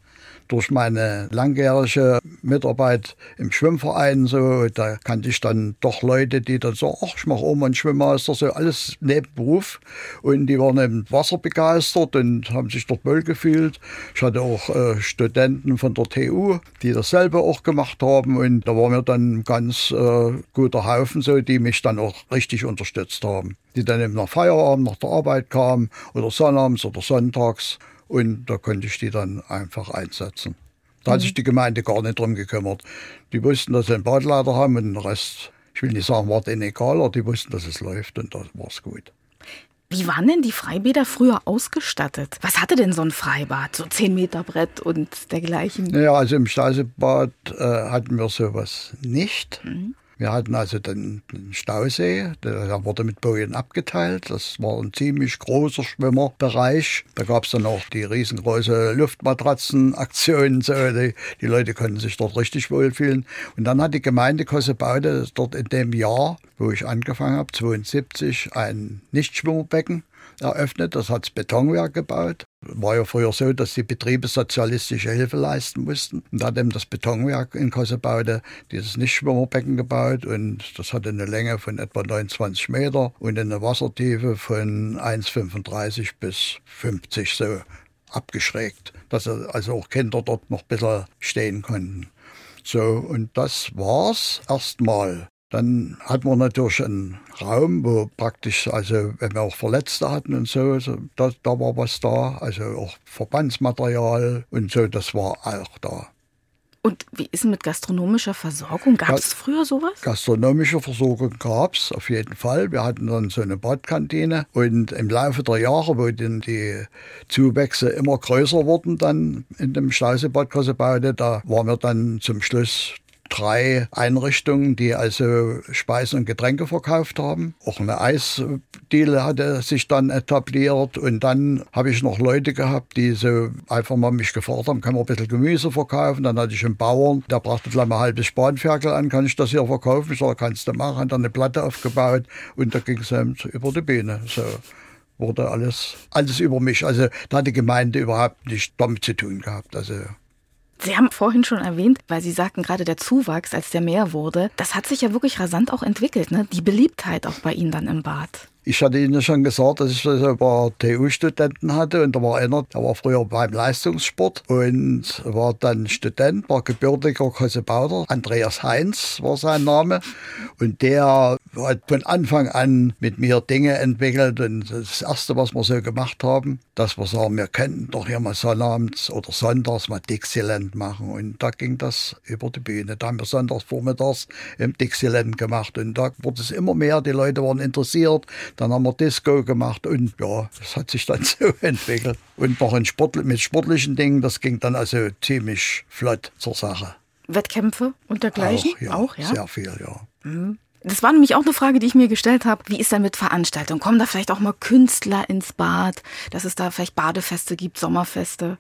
Durch meine langjährige Mitarbeit im Schwimmverein, so, da kannte ich dann doch Leute, die dann so, ach, ich mache mal einen Schwimmmaster, so alles Nebenberuf. Und die waren eben wasserbegeistert und haben sich dort wohl gefühlt. Ich hatte auch äh, Studenten von der TU, die dasselbe auch gemacht haben. Und da war mir dann ein ganz äh, guter Haufen, so, die mich dann auch richtig unterstützt haben. Die dann eben nach Feierabend, nach der Arbeit kamen oder sonnabends oder sonntags. Und da konnte ich die dann einfach einsetzen. Da hat sich die Gemeinde gar nicht drum gekümmert. Die wussten, dass sie einen Badleiter haben und den Rest, ich will nicht sagen, war denen egal, aber die wussten, dass es läuft und das war's gut. Wie waren denn die Freibäder früher ausgestattet? Was hatte denn so ein Freibad? So 10 Meter Brett und dergleichen? Naja, also im Stausebad äh, hatten wir sowas nicht. Wir hatten also den, den Stausee, der, wurde mit Bojen abgeteilt. Das war ein ziemlich großer Schwimmerbereich. Da gab es dann auch die riesengroße Luftmatratzenaktion. So, die, die Leute konnten sich dort richtig wohlfühlen. Und dann hat die Gemeinde Kossebaude dort in dem Jahr, wo ich angefangen habe, 72, ein Nichtschwimmerbecken eröffnet. Das hat das Betonwerk gebaut. War ja früher so, dass die Betriebe sozialistische Hilfe leisten mussten. Und da hat eben das Betonwerk in Kossebaude dieses Nichtschwimmerbecken gebaut. Und das hatte eine Länge von etwa 29 Meter und eine Wassertiefe von 1,35 bis 50 so abgeschrägt, dass also auch Kinder dort noch ein bisschen stehen konnten. So, und das war's erstmal. Dann hatten wir natürlich einen Raum, wo praktisch, also wenn wir auch Verletzte hatten und so, da, da war was da, also auch Verbandsmaterial und so, das war auch da. Und wie ist denn mit gastronomischer Versorgung? Gab es früher sowas? Gastronomische Versorgung gab es auf jeden Fall. Wir hatten dann so eine Badkantine und im Laufe der Jahre, wo dann die Zuwächse immer größer wurden, dann in dem Stausebad Kossebaude, da waren wir dann zum Schluss drei Einrichtungen, die also Speisen und Getränke verkauft haben. Auch eine Eisdiele hatte sich dann etabliert und dann habe ich noch Leute gehabt, die so einfach mal mich gefragt haben, kann man ein bisschen Gemüse verkaufen? Dann hatte ich einen Bauern, der brachte gleich mal ein halbes Spanferkel an, kann ich das hier verkaufen? Ich sage, kannst du machen. Dann eine Platte aufgebaut und da ging es eben über die Bühne. So wurde alles, alles über mich. Also da hat die Gemeinde überhaupt nicht damit zu tun gehabt. Also Sie haben vorhin schon erwähnt, weil Sie sagten gerade der Zuwachs, als der mehr wurde, das hat sich ja wirklich rasant auch entwickelt, ne? Die Beliebtheit auch bei Ihnen dann im Bad. Ich hatte Ihnen schon gesagt, dass ich ein paar TU-Studenten hatte und da war einer, der war früher beim Leistungssport und war dann Student, war gebürtiger Kossebauder. Andreas Heinz war sein Name und der hat von Anfang an mit mir Dinge entwickelt und das Erste, was wir so gemacht haben, dass wir sagen, wir könnten doch hier mal sonnabends oder sonntags mal Dixieland machen und da ging das über die Bühne. Da haben wir sonntags vormittags im Dixieland gemacht und da wurde es immer mehr, die Leute waren interessiert, dann haben wir Disco gemacht und ja, das hat sich dann <laughs> so entwickelt. Und noch in Sport, mit sportlichen Dingen, das ging dann also ziemlich flott zur Sache. Wettkämpfe und dergleichen? Auch, ja, Auch, ja? sehr viel, ja. Mhm. Das war nämlich auch eine Frage, die ich mir gestellt habe. Wie ist denn mit Veranstaltungen? Kommen da vielleicht auch mal Künstler ins Bad, dass es da vielleicht Badefeste gibt, Sommerfeste?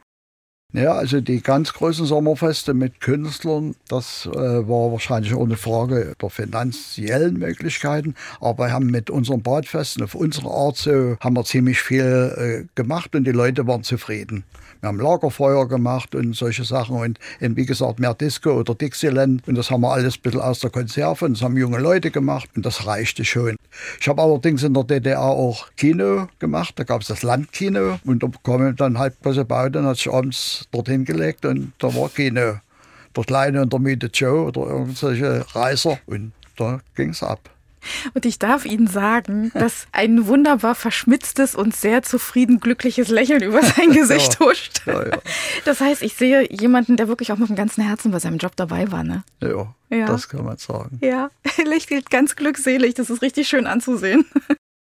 Ja, also die ganz großen Sommerfeste mit Künstlern, das äh, war wahrscheinlich eine Frage der finanziellen Möglichkeiten. Aber wir haben mit unseren Badfesten auf unsere Art so, haben wir ziemlich viel äh, gemacht und die Leute waren zufrieden. Wir haben Lagerfeuer gemacht und solche Sachen und eben, wie gesagt mehr Disco oder Dixieland und das haben wir alles ein bisschen aus der Konserve und das haben junge Leute gemacht und das reichte schon. Ich habe allerdings in der DDR auch Kino gemacht, da gab es das Landkino und da kam dann bloß Baut und hat sich abends dorthin gelegt und da war Kino. Der Kleine und der Miete Joe oder irgendwelche Reiser und da ging es ab. Und ich darf Ihnen sagen, dass ein wunderbar verschmitztes und sehr zufrieden glückliches Lächeln über sein <laughs> Gesicht Ja. huscht. Ja, ja. Das heißt, ich sehe jemanden, der wirklich auch mit dem ganzen Herzen bei seinem Job dabei war. Ne? Ja, Ja. das kann man sagen. Ja, <laughs> er lächelt ganz glückselig. Das ist richtig schön anzusehen.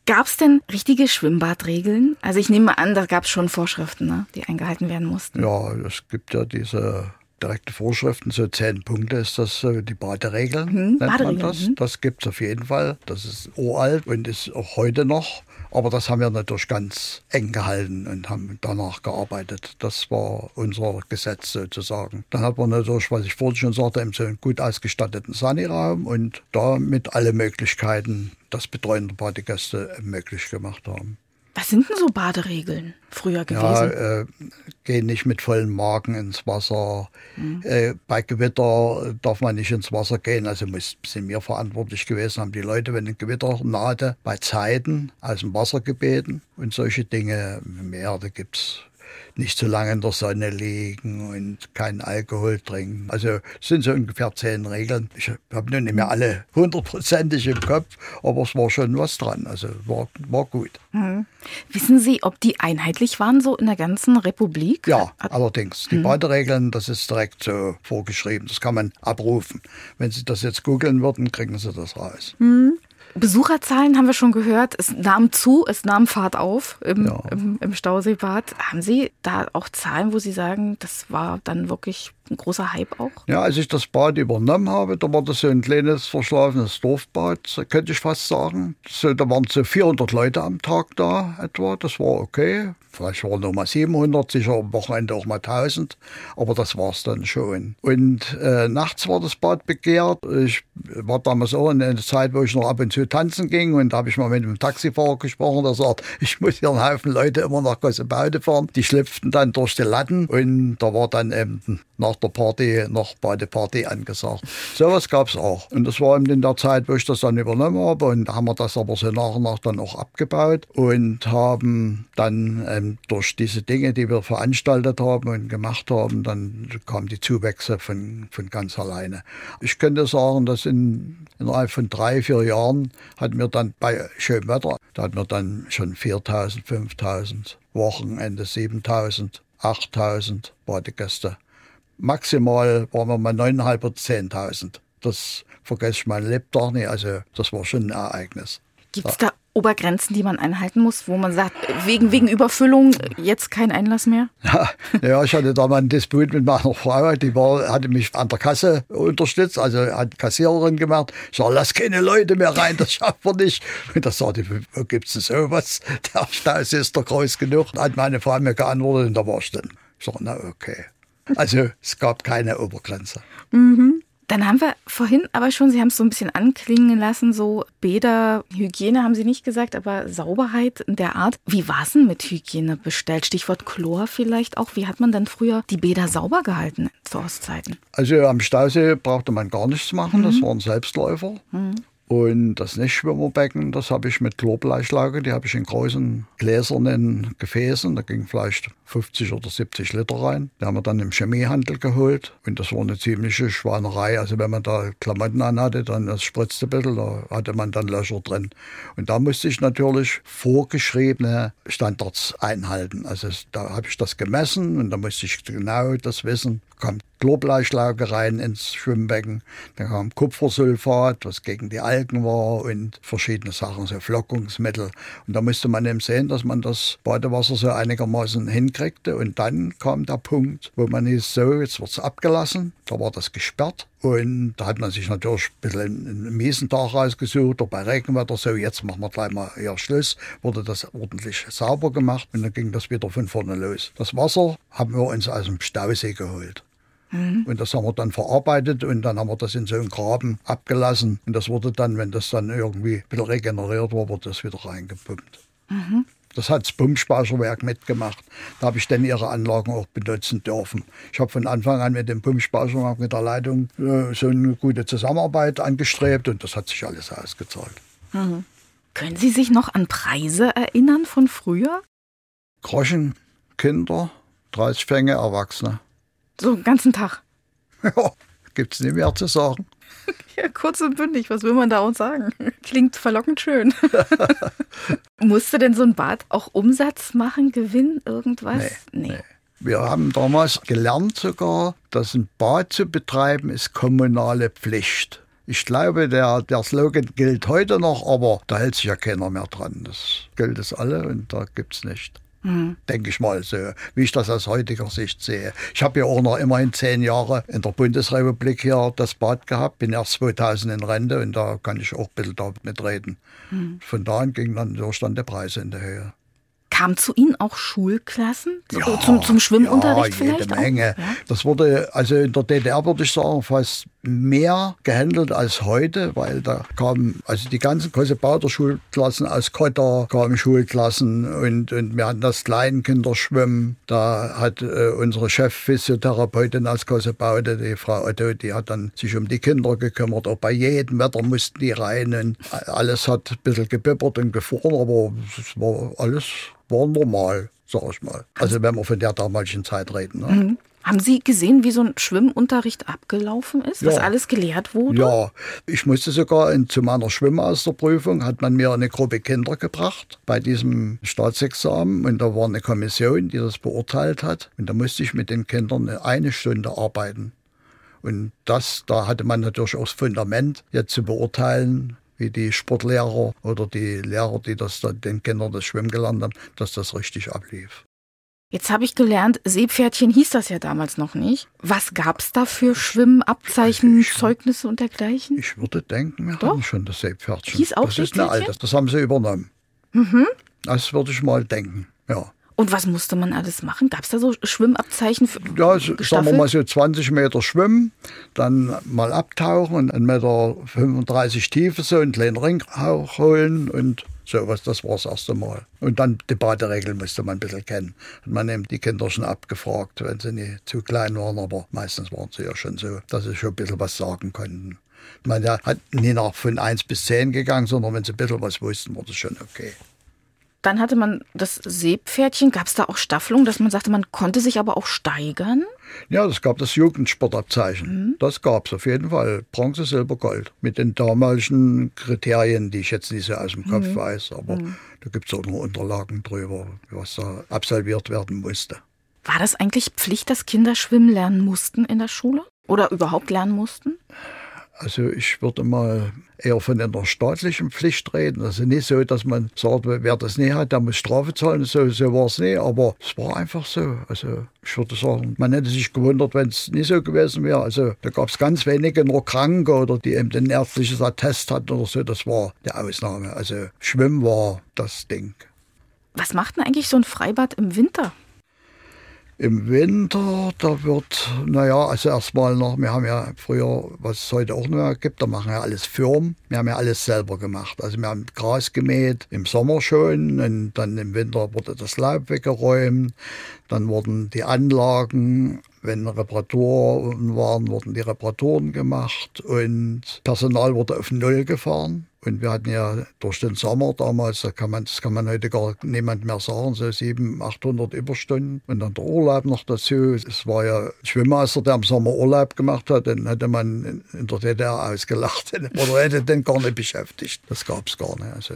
Gab es denn richtige Schwimmbadregeln? Also ich nehme an, da gab es schon Vorschriften, ne, die eingehalten werden mussten. Ja, es gibt ja diese direkte Vorschriften, so zehn Punkte ist das äh, die Baderegeln, Mhm, nennt man Baderegeln, das. mhm. Das gibt es auf jeden Fall. Das ist uralt und ist auch heute noch. Aber das haben wir natürlich ganz eng gehalten und haben danach gearbeitet. Das war unser Gesetz sozusagen. Dann hat man natürlich, was ich vorhin schon sagte, eben so einen gut ausgestatteten Saniraum und damit alle Möglichkeiten, das Betreuen der Badegäste möglich gemacht haben. Was sind denn so Baderegeln früher Ja, gewesen? äh, gehen nicht mit vollen Magen ins Wasser. Mhm. Äh, bei Gewitter darf man nicht ins Wasser gehen. Also muss, sind wir verantwortlich gewesen, haben die Leute, wenn ein Gewitter nahte, bei Zeiten aus dem Wasser gebeten und solche Dinge. Mehr, da gibt's nicht zu lange in der Sonne liegen und keinen Alkohol trinken. Also es sind so ungefähr zehn Regeln. Ich habe nun nicht mehr alle hundertprozentig im Kopf, aber es war schon was dran. Also war, war gut. Hm. Wissen Sie, ob die einheitlich waren so in der ganzen Republik? Ja, allerdings. Die Hm. Baderegeln, das ist direkt so vorgeschrieben. Das kann man abrufen. Wenn Sie das jetzt googeln würden, kriegen Sie das raus. Hm. Besucherzahlen haben wir schon gehört. Es nahm zu, es nahm Fahrt auf im, Ja. im, im Stauseebad. Haben Sie da auch Zahlen, wo Sie sagen, das war dann wirklich ein großer Hype auch? Ja, als ich das Bad übernommen habe, da war das so ein kleines, verschlafenes Dorfbad, könnte ich fast sagen. So, da waren so 400 Leute am Tag da etwa. Das war okay. Vielleicht waren noch mal 700, sicher am Wochenende auch mal 1000. Aber das war es dann schon. Und äh, nachts war das Bad begehrt. Ich war damals auch in einer Zeit, wo ich noch ab und zu tanzen ging. Und da habe ich mal mit dem Taxifahrer gesprochen, der sagt, <laughs> ich muss hier einen Haufen Leute immer nach Gossebaude fahren. Die schlüpften dann durch die Latten. Und da war dann eben nach der Party noch Badeparty angesagt. Sowas gab es auch. Und das war eben in der Zeit, wo ich das dann übernommen habe. Und da haben wir das aber so nach und nach dann auch abgebaut und haben dann ähm, durch diese Dinge, die wir veranstaltet haben und gemacht haben, dann kamen die Zuwächse von, von ganz alleine. Ich könnte sagen, dass in, innerhalb von drei, vier Jahren hatten wir dann bei schönem Wetter, da hatten wir dann schon 4.000, 5.000, Wochenende 7.000, 8.000 Badegäste. Maximal waren wir mal 9.500 oder 10.000. Das vergesse ich mein Lebtag nicht. Also das war schon ein Ereignis. Gibt es da Obergrenzen, die man einhalten muss, wo man sagt, wegen, wegen Überfüllung jetzt kein Einlass mehr? Ja, ja, ich hatte da mal einen Disput mit meiner Frau, die war, hatte mich an der Kasse unterstützt, also hat Kassiererin gemacht. Ich sag, lass keine Leute mehr rein, das schaffen wir nicht. Und da sagte ich, wo gibt's denn sowas? Der Staus ist doch groß genug. Hat meine Frau mir geantwortet und da war ich dann. Ich sag, na okay. Also es gab keine Obergrenze. Mhm. Dann haben wir vorhin aber schon, Sie haben es so ein bisschen anklingen lassen, so Bäder, Hygiene haben Sie nicht gesagt, aber Sauberheit in der Art. Wie war es denn mit Hygiene bestellt? Stichwort Chlor vielleicht auch. Wie hat man denn früher die Bäder sauber gehalten zu Ostzeiten? Also am Stausee brauchte man gar nichts machen, das Mhm. waren Selbstläufer. Mhm. Und das Nichtschwimmerbecken, das habe ich mit Chlorbleischlage, die habe ich in großen gläsernen Gefäßen, da ging vielleicht 50 oder 70 Liter rein. Die haben wir dann im Chemiehandel geholt und das war eine ziemliche Schweinerei. Also wenn man da Klamotten anhatte, dann das spritzte ein bisschen, da hatte man dann Löcher drin. Und da musste ich natürlich vorgeschriebene Standards einhalten. Also da habe ich das gemessen und da musste ich genau das wissen. Kommt Chlorbleischlauge ins Schwimmbecken. Dann kam Kupfersulfat, was gegen die Algen war und verschiedene Sachen, so Flockungsmittel. Und da musste man eben sehen, dass man das Badewasser so einigermaßen hinkriegte. Und dann kam der Punkt, wo man hieß, so, jetzt wird's abgelassen. Da war das gesperrt. Und da hat man sich natürlich ein bisschen einen miesen Tag rausgesucht, oder bei Regenwetter so, jetzt machen wir gleich mal eher Schluss, wurde das ordentlich sauber gemacht und dann ging das wieder von vorne los. Das Wasser haben wir uns aus dem Stausee geholt. Mhm. Und das haben wir dann verarbeitet und dann haben wir das in so einen Graben abgelassen. Und das wurde dann, wenn das dann irgendwie bisschen regeneriert war, wurde das wieder reingepumpt. Mhm. Das hat das Pumpspeicherwerk mitgemacht. Da habe ich dann ihre Anlagen auch benutzen dürfen. Ich habe von Anfang an mit dem Pumpspeicherwerk, mit der Leitung äh, so eine gute Zusammenarbeit angestrebt und das hat sich alles ausgezahlt. Mhm. Können Sie sich noch an Preise erinnern von früher? Groschen, Kinder, 30 Fänge, Erwachsene. So einen ganzen Tag? <laughs> Ja, gibt es nicht mehr zu sagen. <laughs> Ja, kurz und bündig, was will man da auch sagen? <laughs> Klingt verlockend schön. Musste denn so ein Bad auch Umsatz machen, Gewinn, irgendwas? Nee, nee. Wir haben damals gelernt sogar, dass ein Bad zu betreiben ist kommunale Pflicht. Ich glaube, der, der Slogan gilt heute noch, aber da hält sich ja keiner mehr dran. Das gilt es alle und da gibt es nicht. Mhm. Denke ich mal so, wie ich das aus heutiger Sicht sehe. Ich habe ja auch noch immerhin zehn Jahre in der Bundesrepublik hier das Bad gehabt, bin erst 2000 in Rente und da kann ich auch ein bisschen damit mitreden. Mhm. Von da an ging dann so stand der Preis in der Höhe. Kam zu Ihnen auch Schulklassen ja, zum, zum Schwimmunterricht ja, vielleicht? Jede Menge. Ja? Das wurde, also in der DDR würde ich sagen, fast mehr gehandelt als heute, weil da kamen, also die ganzen Kosebauder Schulklassen aus Kotter kamen Schulklassen und, und wir hatten das Kleinkinderschwimmen. Da hat äh, unsere Chefphysiotherapeutin aus Kosebaude, die Frau Otto, die hat dann sich um die Kinder gekümmert. Auch bei jedem Wetter mussten die rein und alles hat ein bisschen gebibbert und gefroren, aber es war alles war normal, sag ich mal. Also wenn wir von der damaligen Zeit reden. Ne? Mhm. Haben Sie gesehen, wie so ein Schwimmunterricht abgelaufen ist, ja. was alles gelehrt wurde? Ja, ich musste sogar in, zu meiner Schwimmausterprüfung, hat man mir eine Gruppe Kinder gebracht bei diesem Staatsexamen und da war eine Kommission, die das beurteilt hat und da musste ich mit den Kindern eine Stunde arbeiten. Und das, da hatte man natürlich auch das Fundament, jetzt zu beurteilen, wie die Sportlehrer oder die Lehrer, die das den Kindern das Schwimmen gelernt haben, dass das richtig ablief. Jetzt habe ich gelernt, Seepferdchen hieß das ja damals noch nicht. Was gab es da für Schwimmabzeichen, Zeugnisse und dergleichen? Ich würde denken, wir Doch. haben schon das Seepferdchen. Hieß auch das ist eine alte, das haben sie übernommen. Mhm. Das würde ich mal denken, ja. Und was musste man alles machen? Gab es da so Schwimmabzeichen für Ja, so, sagen wir mal so 20 Meter schwimmen, dann mal abtauchen und 1,35 Meter Tiefe so einen kleinen Ring holen und sowas, das war das erste Mal. Und dann die Baderegeln musste man ein bisschen kennen. Hat man eben die Kinder schon abgefragt, wenn sie nicht zu klein waren, aber meistens waren sie ja schon so, dass sie schon ein bisschen was sagen konnten. Man hat nie nach von 1 bis 10 gegangen, sondern wenn sie ein bisschen was wussten, war das schon okay. Dann hatte man das Seepferdchen. Gab es da auch Staffelung, dass man sagte, man konnte sich aber auch steigern? Ja, es gab das Jugendsportabzeichen. Mhm. Das gab es auf jeden Fall. Bronze, Silber, Gold. Mit den damaligen Kriterien, die ich jetzt nicht so aus dem Kopf mhm. weiß. Aber mhm. da gibt es auch noch Unterlagen drüber, was da absolviert werden musste. War das eigentlich Pflicht, dass Kinder schwimmen lernen mussten in der Schule? Oder überhaupt lernen mussten? Also ich würde mal eher von einer staatlichen Pflicht reden. Also nicht so, dass man sagt, wer das nicht hat, der muss Strafe zahlen. So, so war es nicht, aber es war einfach so. Also ich würde sagen, man hätte sich gewundert, wenn es nicht so gewesen wäre. Also da gab es ganz wenige nur Kranke oder die eben ein ärztliches Attest hatten oder so. Das war die Ausnahme. Also Schwimmen war das Ding. Was macht denn eigentlich so ein Freibad im Winter? Im Winter, da wird, naja, also erstmal noch, wir haben ja früher, was es heute auch noch gibt, da machen wir alles Firmen. Wir haben ja alles selber gemacht. Also wir haben Gras gemäht, im Sommer schon, und dann im Winter wurde das Laub weggeräumt. Dann wurden die Anlagen, wenn Reparaturen waren, wurden die Reparaturen gemacht und Personal wurde auf Null gefahren. Und wir hatten ja durch den Sommer damals, da kann man, das kann man heute gar niemand mehr sagen, so 700, 800 Überstunden. Und dann der Urlaub noch dazu. Es war ja ein Schwimmmeister, der im Sommer Urlaub gemacht hat, den hätte man in der DDR ausgelacht oder <laughs> hätte den gar nicht beschäftigt. Das gab es gar nicht. Also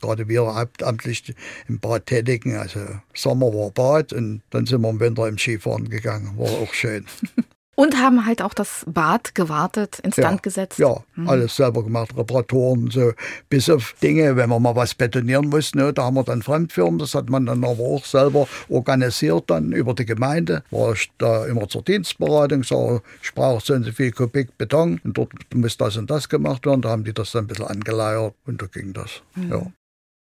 gerade wir hauptamtlich im Bad tätigen, also Sommer war Bad und dann sind wir im Winter im Skifahren gegangen. War auch schön. <laughs> Und haben halt auch das Bad gewartet, instand ja, gesetzt. Ja, mhm. alles selber gemacht, Reparaturen, so. Bis auf Dinge, wenn man mal was betonieren muss, ne, da haben wir dann Fremdfirmen, das hat man dann aber auch selber organisiert, dann über die Gemeinde. War ich da immer zur Dienstberatung, so, ich brauche so und so viel Kubik Beton und dort muss das und das gemacht werden. Da haben die das dann ein bisschen angeleiert und da ging das. Mhm. Ja.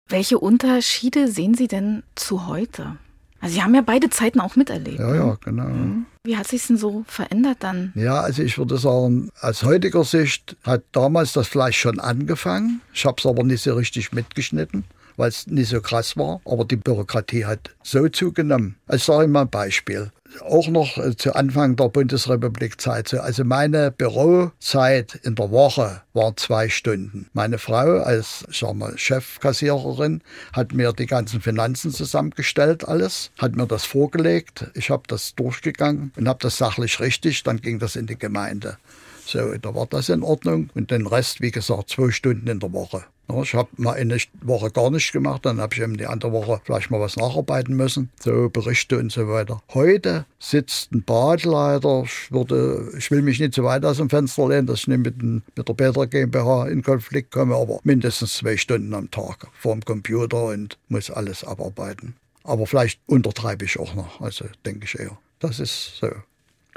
Welche Unterschiede sehen Sie denn zu heute? Also Sie haben ja beide Zeiten auch miterlebt. Ja, ja, genau. Mhm. Wie hat sich denn so verändert dann? Ja, also ich würde sagen, aus heutiger Sicht hat damals das Fleisch schon angefangen. Ich habe es aber nicht so richtig mitgeschnitten, weil es nicht so krass war. Aber die Bürokratie hat so zugenommen. Also ich sage mal ein Beispiel auch noch äh, zu Anfang der Bundesrepublikzeit so. Also meine Bürozeit in der Woche war zwei Stunden. Meine Frau als wir, Chefkassiererin hat mir die ganzen Finanzen zusammengestellt, alles, hat mir das vorgelegt. Ich habe das durchgegangen und habe das sachlich richtig. Dann ging das in die Gemeinde. So, da war das in Ordnung. Und den Rest, wie gesagt, zwei Stunden in der Woche. Ich habe mal eine Woche gar nichts gemacht, dann habe ich eben die andere Woche vielleicht mal was nacharbeiten müssen, so Berichte und so weiter. Heute sitzt ein Badleiter, ich, würde, ich will mich nicht zu weit aus dem Fenster lehnen, dass ich nicht mit, den, mit der Petra GmbH in Konflikt komme, aber mindestens zwei Stunden am Tag vor dem Computer und muss alles abarbeiten. Aber vielleicht untertreibe ich auch noch, also denke ich eher. Das ist so.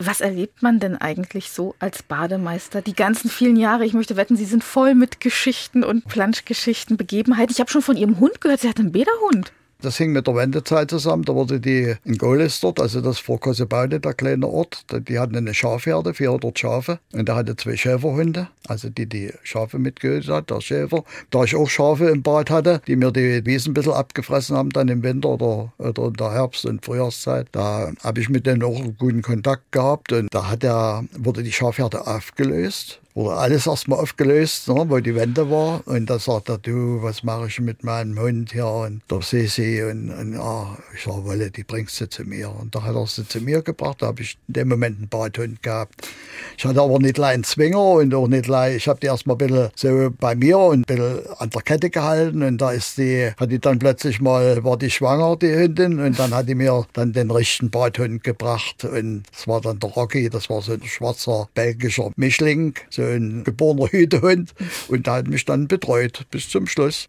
Was erlebt man denn eigentlich so als Bademeister die ganzen vielen Jahre? Ich möchte wetten, Sie sind voll mit Geschichten und Planschgeschichten, Begebenheiten. Ich habe schon von Ihrem Hund gehört, Sie hat einen Bäderhund. Das hing mit der Wendezeit zusammen. Da wurde die in Golis dort, also das vor Kossebaude, der kleine Ort, die hatten eine Schafherde, 400 Schafe. Und der hatte zwei Schäferhunde, also die die Schafe mitgehört hat, der Schäfer. Da ich auch Schafe im Bad hatte, die mir die Wiesen ein bisschen abgefressen haben, dann im Winter oder, oder in der Herbst- und Frühjahrszeit, da habe ich mit denen auch einen guten Kontakt gehabt. Und da hat er, wurde die Schafherde aufgelöst wurde alles erstmal aufgelöst, ne, wo die Wende war. Und da sagt er, du, was mache ich mit meinem Hund hier und der Sisi? Und, und ja, ich sage, Wolle, die bringst du zu mir. Und da hat er sie zu mir gebracht. Da habe ich in dem Moment einen Badhund gehabt. Ich hatte aber nicht einen Zwinger und auch nicht gleich, ich habe die erstmal ein bisschen so bei mir und ein bisschen an der Kette gehalten. Und da ist die, hat die dann plötzlich mal, war die schwanger, die Hündin. Und dann hat die mir dann den richtigen Badhund gebracht. Und das war dann der Rocky, das war so ein schwarzer belgischer Mischling. So ein geborener Hütehund und der hat mich dann betreut bis zum Schluss.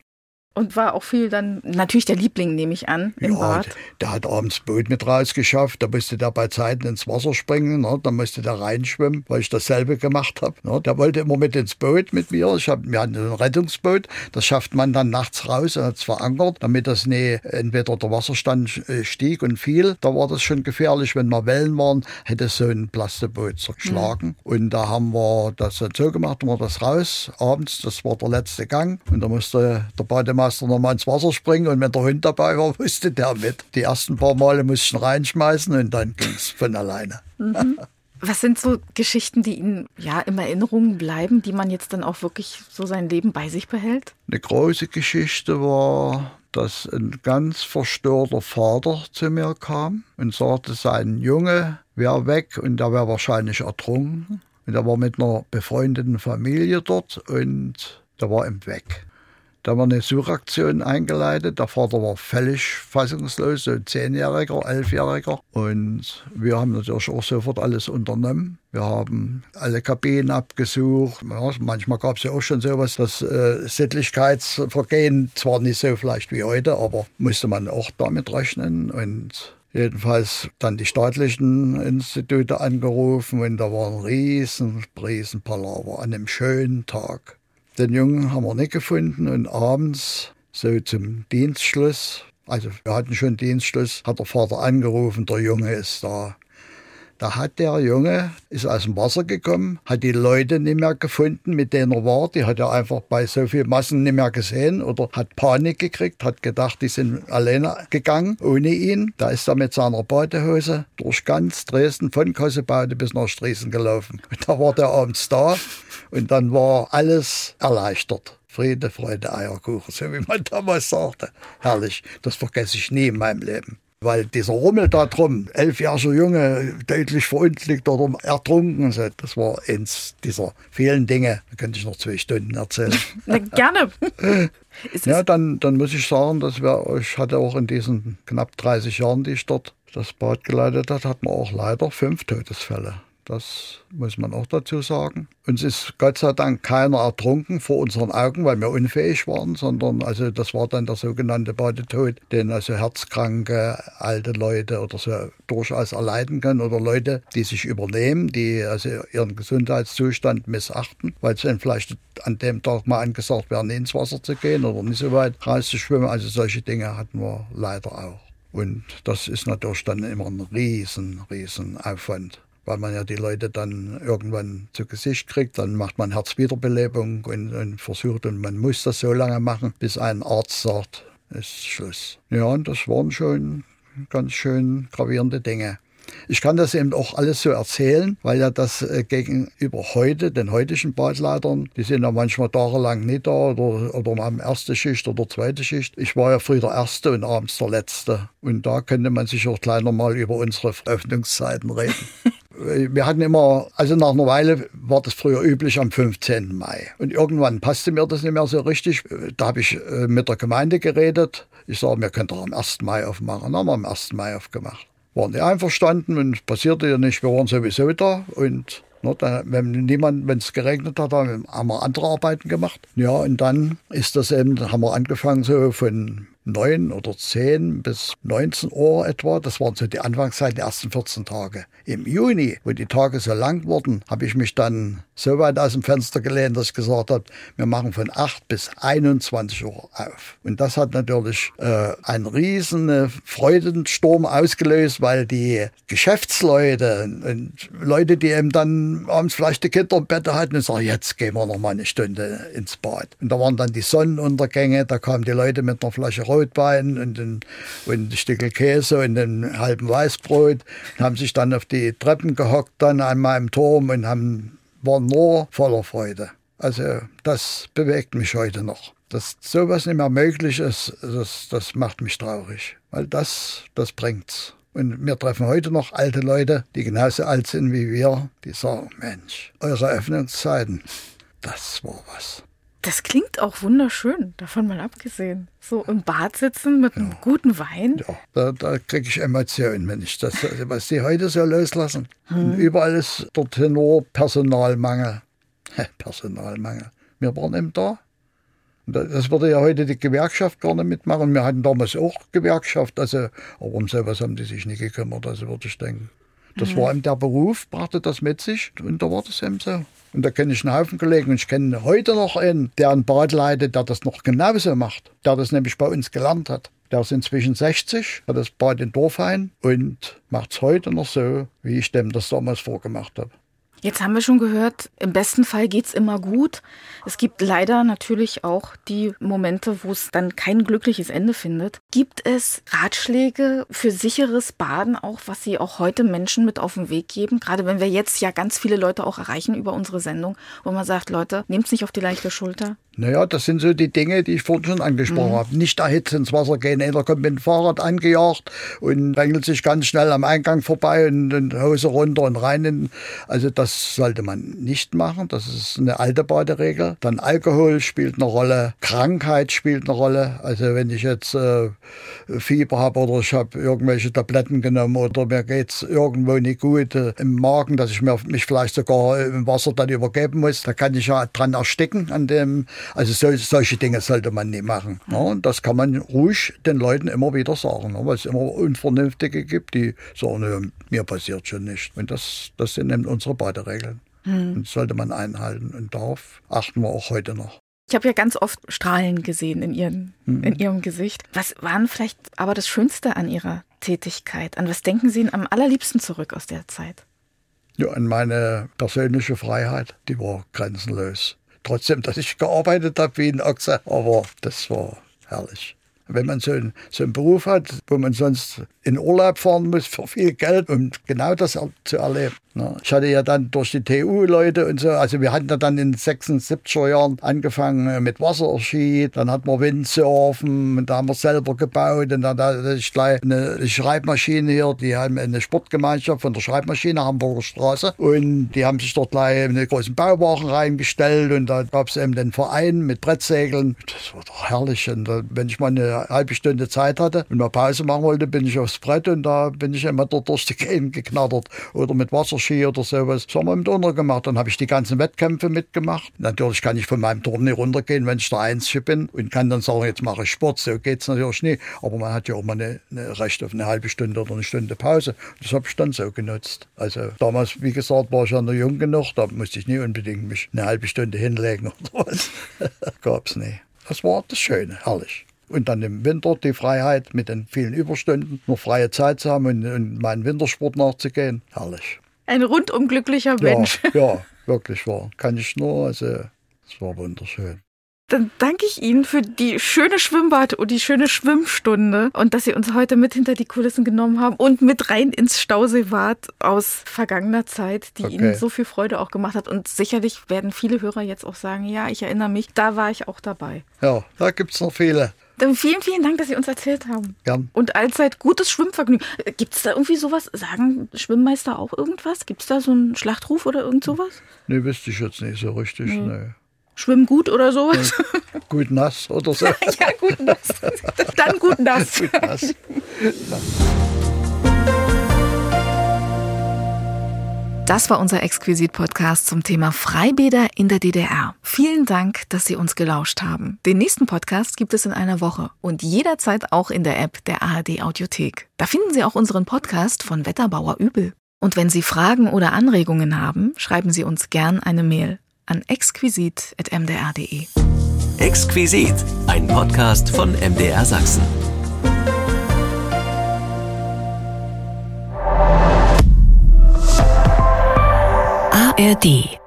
Und war auch viel dann natürlich der Liebling, nehme ich an, im ja, Bad. Der, hat abends Boot mit rausgeschafft. Da musste der bei Zeiten ins Wasser springen. Ne? Da musste der reinschwimmen, weil ich dasselbe gemacht habe. Ne? Der wollte immer mit ins Boot mit mir. Ich hab, wir hatten ein Rettungsboot. Das schafft man dann nachts raus und hat es verankert, damit das nicht entweder der Wasserstand äh, stieg und fiel. Da war das schon gefährlich. Wenn mal Wellen waren, hätte so ein Plasteboot zerschlagen. Mhm. Und da haben wir das so gemacht, haben wir das raus. Abends, das war der letzte Gang. Und da musste der Bademeister Bademeister nochmal ins Wasser springen und wenn der Hund dabei war, wusste der mit. Die ersten paar Male musste ich ihn reinschmeißen und dann ging es von alleine. Mhm. Was sind so Geschichten, die Ihnen ja in Erinnerung bleiben, die man jetzt dann auch wirklich so sein Leben bei sich behält? Eine große Geschichte war, dass ein ganz verstörter Vater zu mir kam und sagte, sein Junge wäre weg und der wäre wahrscheinlich ertrunken. Und er war mit einer befreundeten Familie dort und der war ihm weg. Da haben wir eine Suchaktion eingeleitet. Der Vater war völlig fassungslos, so ein Zehnjähriger, Elfjähriger. Und wir haben natürlich auch sofort alles unternommen. Wir haben alle Kabinen abgesucht. Ja, manchmal gab es ja auch schon sowas, das äh, Sittlichkeitsvergehen, zwar nicht so vielleicht wie heute, aber musste man auch damit rechnen. Und Jedenfalls dann die staatlichen Institute angerufen und da war ein riesen, riesen Palaver an einem schönen Tag. Den Jungen haben wir nicht gefunden und abends, so zum Dienstschluss, also wir hatten schon Dienstschluss, hat der Vater angerufen, der Junge ist da. Da hat der Junge, ist aus dem Wasser gekommen, hat die Leute nicht mehr gefunden, mit denen er war. Die hat er einfach bei so viel Massen nicht mehr gesehen oder hat Panik gekriegt, hat gedacht, die sind alleine gegangen, ohne ihn. Da ist er mit seiner Badehose durch ganz Dresden, von Kossebaude bis nach Striesen gelaufen. Und da war der abends da und dann war alles erleichtert. Friede, Freude, Eierkuchen, so wie man damals sagte. Herrlich, das vergesse ich nie in meinem Leben. Weil dieser Rummel da drum, elfjähriger Junge, deutlich verunglückt oder ertrunken, das war eins dieser vielen Dinge. Da könnte ich noch zwei Stunden erzählen. <laughs> Na, gerne. <laughs> ja, dann, dann muss ich sagen, dass wir, ich hatte auch in diesen knapp 30 Jahren, die ich dort das Bad geleitet hat, hatten wir auch leider fünf Todesfälle. Das muss man auch dazu sagen. Uns ist Gott sei Dank keiner ertrunken vor unseren Augen, weil wir unfähig waren, sondern also das war dann der sogenannte Badetod, den also herzkranke, alte Leute oder so durchaus erleiden können oder Leute, die sich übernehmen, die also ihren Gesundheitszustand missachten, weil es ihnen vielleicht an dem Tag mal angesagt nie ins Wasser zu gehen oder nicht so weit rauszuschwimmen. Also solche Dinge hatten wir leider auch. Und das ist natürlich dann immer ein riesen, riesen Aufwand weil man ja die Leute dann irgendwann zu Gesicht kriegt. Dann macht man Herzwiederbelebung und, und versucht, und man muss das so lange machen, bis ein Arzt sagt, ist Schluss. Ja, und das waren schon ganz schön gravierende Dinge. Ich kann das eben auch alles so erzählen, weil ja das äh, gegenüber heute, den heutigen Badleitern, die sind ja manchmal tagelang nicht da oder, oder haben erste Schicht oder zweite Schicht. Ich war ja früher der Erste und abends der Letzte. Und da könnte man sich auch gleich nochmal über unsere Öffnungszeiten reden. <laughs> wir hatten immer, also nach einer Weile war das früher üblich am 15. Mai. Und irgendwann passte mir das nicht mehr so richtig. Da habe ich äh, mit der Gemeinde geredet. Ich sage, wir können doch am 1. Mai aufmachen. Dann haben wir am 1. Mai aufgemacht. Waren die einverstanden und passierte ja nicht. Wir waren sowieso da und Ne, dann, wenn niemand, wenn es geregnet hat, haben wir andere Arbeiten gemacht. Ja, und dann ist das eben, haben wir angefangen so von 9 oder 10 bis 19 Uhr etwa. Das waren so die Anfangszeit, die ersten 14 Tage. Im Juni, wo die Tage so lang wurden, habe ich mich dann so weit aus dem Fenster gelehnt, dass ich gesagt habe, wir machen von 8 bis 21 Uhr auf. Und das hat natürlich äh, einen riesen Freudensturm ausgelöst, weil die Geschäftsleute und Leute, die eben dann abends vielleicht die Kinder im Bett hatten und sagen, jetzt gehen wir noch mal eine Stunde ins Bad. Und da waren dann die Sonnenuntergänge, da kamen die Leute mit einer Flasche Rotwein und ein, und ein Stück Käse und einem halben Weißbrot und haben sich dann auf die Treppen gehockt dann an meinem Turm und haben, waren nur voller Freude. Also das bewegt mich heute noch. Dass sowas nicht mehr möglich ist, das, das macht mich traurig. Weil das, das bringt's. Und wir treffen heute noch alte Leute, die genauso alt sind wie wir, die sagen, Mensch, eure Öffnungszeiten, das war was. Das klingt auch wunderschön, davon mal abgesehen. So im Bad sitzen mit einem guten Wein. Ja, da, da kriege ich Emotionen, wenn ich das, was die heute so loslassen. Hm. Überall ist dorthin nur Personalmangel. <laughs> Personalmangel. Wir waren eben da. Das würde ja heute die Gewerkschaft gar nicht mitmachen. Wir hatten damals auch Gewerkschaft, also, aber um sowas haben die sich nicht gekümmert, also würde ich denken. Das mhm. war eben der Beruf, brachte das mit sich und da war das eben so. Und da kenne ich einen Haufen Kollegen und ich kenne heute noch einen, der ein Bad leitet, der das noch genauso macht. Der das nämlich bei uns gelernt hat. Der ist inzwischen 60, hat das Bad in Dorfhain und macht es heute noch so, wie ich dem das damals vorgemacht habe. Jetzt haben wir schon gehört, im besten Fall geht es immer gut. Es gibt leider natürlich auch die Momente, wo es dann kein glückliches Ende findet. Gibt es Ratschläge für sicheres Baden auch, was Sie auch heute Menschen mit auf den Weg geben? Gerade wenn wir jetzt ja ganz viele Leute auch erreichen über unsere Sendung, wo man sagt, Leute, nehmt es nicht auf die leichte Schulter. Naja, das sind so die Dinge, die ich vorhin schon angesprochen mhm. habe. Nicht erhitzt ins Wasser gehen. Einer kommt mit dem Fahrrad angejagt und drängelt sich ganz schnell am Eingang vorbei und, und Hose runter und rein. In, also das sollte man nicht machen. Das ist eine alte Baderegel. Dann Alkohol spielt eine Rolle. Krankheit spielt eine Rolle. Also wenn ich jetzt äh, Fieber habe oder ich habe irgendwelche Tabletten genommen oder mir geht es irgendwo nicht gut äh, im Magen, dass ich mir, mich vielleicht sogar im Wasser dann übergeben muss, da kann ich ja dran ersticken an dem also sol solche Dinge sollte man nicht machen. Ja, und das kann man ruhig den Leuten immer wieder sagen, weil es immer Unvernünftige gibt, die sagen, ne, mir passiert schon nicht. Und das, das sind eben unsere Baderegeln. Mhm. Und sollte man einhalten. Und darauf achten wir auch heute noch. Ich habe ja ganz oft Strahlen gesehen in, ihren, mhm. in Ihrem Gesicht. Was waren vielleicht aber das Schönste an Ihrer Tätigkeit? An was denken Sie am allerliebsten zurück aus der Zeit? Ja, an meine persönliche Freiheit, die war grenzenlos trotzdem, dass ich gearbeitet habe wie ein Ochse. Aber das war herrlich. Wenn man so, ein, so einen Beruf hat, wo man sonst in Urlaub fahren muss für viel Geld, um genau das zu erleben. Ich hatte ja dann durch die TU-Leute und so, also wir hatten ja dann in den 76er Jahren angefangen äh, mit Wasserski, dann hatten wir Windsurfen, und da haben wir selber gebaut und dann hatte ich gleich eine Schreibmaschine hier, die haben eine Sportgemeinschaft von der Schreibmaschine Hamburger Straße und die haben sich dort gleich in einen großen Bauwagen reingestellt und da gab es eben den Verein mit Brettsegeln. Das war doch herrlich und wenn ich mal eine halbe Stunde Zeit hatte und mal Pause machen wollte, bin ich aufs Brett und da bin ich immer dort durch die Gegend geknattert oder mit Wasserski oder sowas. Das haben wir mit untergemacht. Dann habe ich die ganzen Wettkämpfe mitgemacht. Natürlich kann ich von meinem Turm nicht runtergehen, wenn ich der Einzige bin und kann dann sagen, jetzt mache ich Sport. So geht es natürlich nicht. Aber man hat ja auch mal eine, eine Recht auf eine halbe Stunde oder eine Stunde Pause. Das habe ich dann so genutzt. Also damals, wie gesagt, war ich ja noch jung genug, da musste ich nie unbedingt mich eine halbe Stunde hinlegen oder was. <laughs> Gab's nicht. Das war das Schöne, herrlich. Und dann im Winter die Freiheit mit den vielen Überstunden, noch freie Zeit zu haben und, und meinen Wintersport nachzugehen. Herrlich. Ein rundum glücklicher Mensch. Ja, <laughs> ja, wirklich war. Kann ich nur, also es war wunderschön. Dann danke ich Ihnen für die schöne Schwimmbad und die schöne Schwimmstunde und dass Sie uns heute mit hinter die Kulissen genommen haben und mit rein ins Stauseebad aus vergangener Zeit, die Okay. Ihnen so viel Freude auch gemacht hat. Und sicherlich werden viele Hörer jetzt auch sagen, ja, ich erinnere mich, da war ich auch dabei. Ja, da gibt es noch viele. Vielen, vielen Dank, dass Sie uns erzählt haben. Gern. Und allzeit gutes Schwimmvergnügen. Gibt es da irgendwie sowas? Sagen Schwimmmeister auch irgendwas? Gibt es da so einen Schlachtruf oder irgend sowas? Nee, wüsste ich jetzt nicht so richtig. Nee. Nee. Schwimmen gut oder sowas? Gut nass oder so. <laughs> ja, gut nass. <laughs> Dann gut nass. Gut nass. <laughs> Das war unser Exquisit-Podcast zum Thema Freibäder in der DDR. Vielen Dank, dass Sie uns gelauscht haben. Den nächsten Podcast gibt es in einer Woche und jederzeit auch in der App der ARD Audiothek. Da finden Sie auch unseren Podcast von Wetterbauer Übel. Und wenn Sie Fragen oder Anregungen haben, schreiben Sie uns gern eine Mail an exquisit.mdr.de. Exquisit, ein Podcast von MDR Sachsen. ARD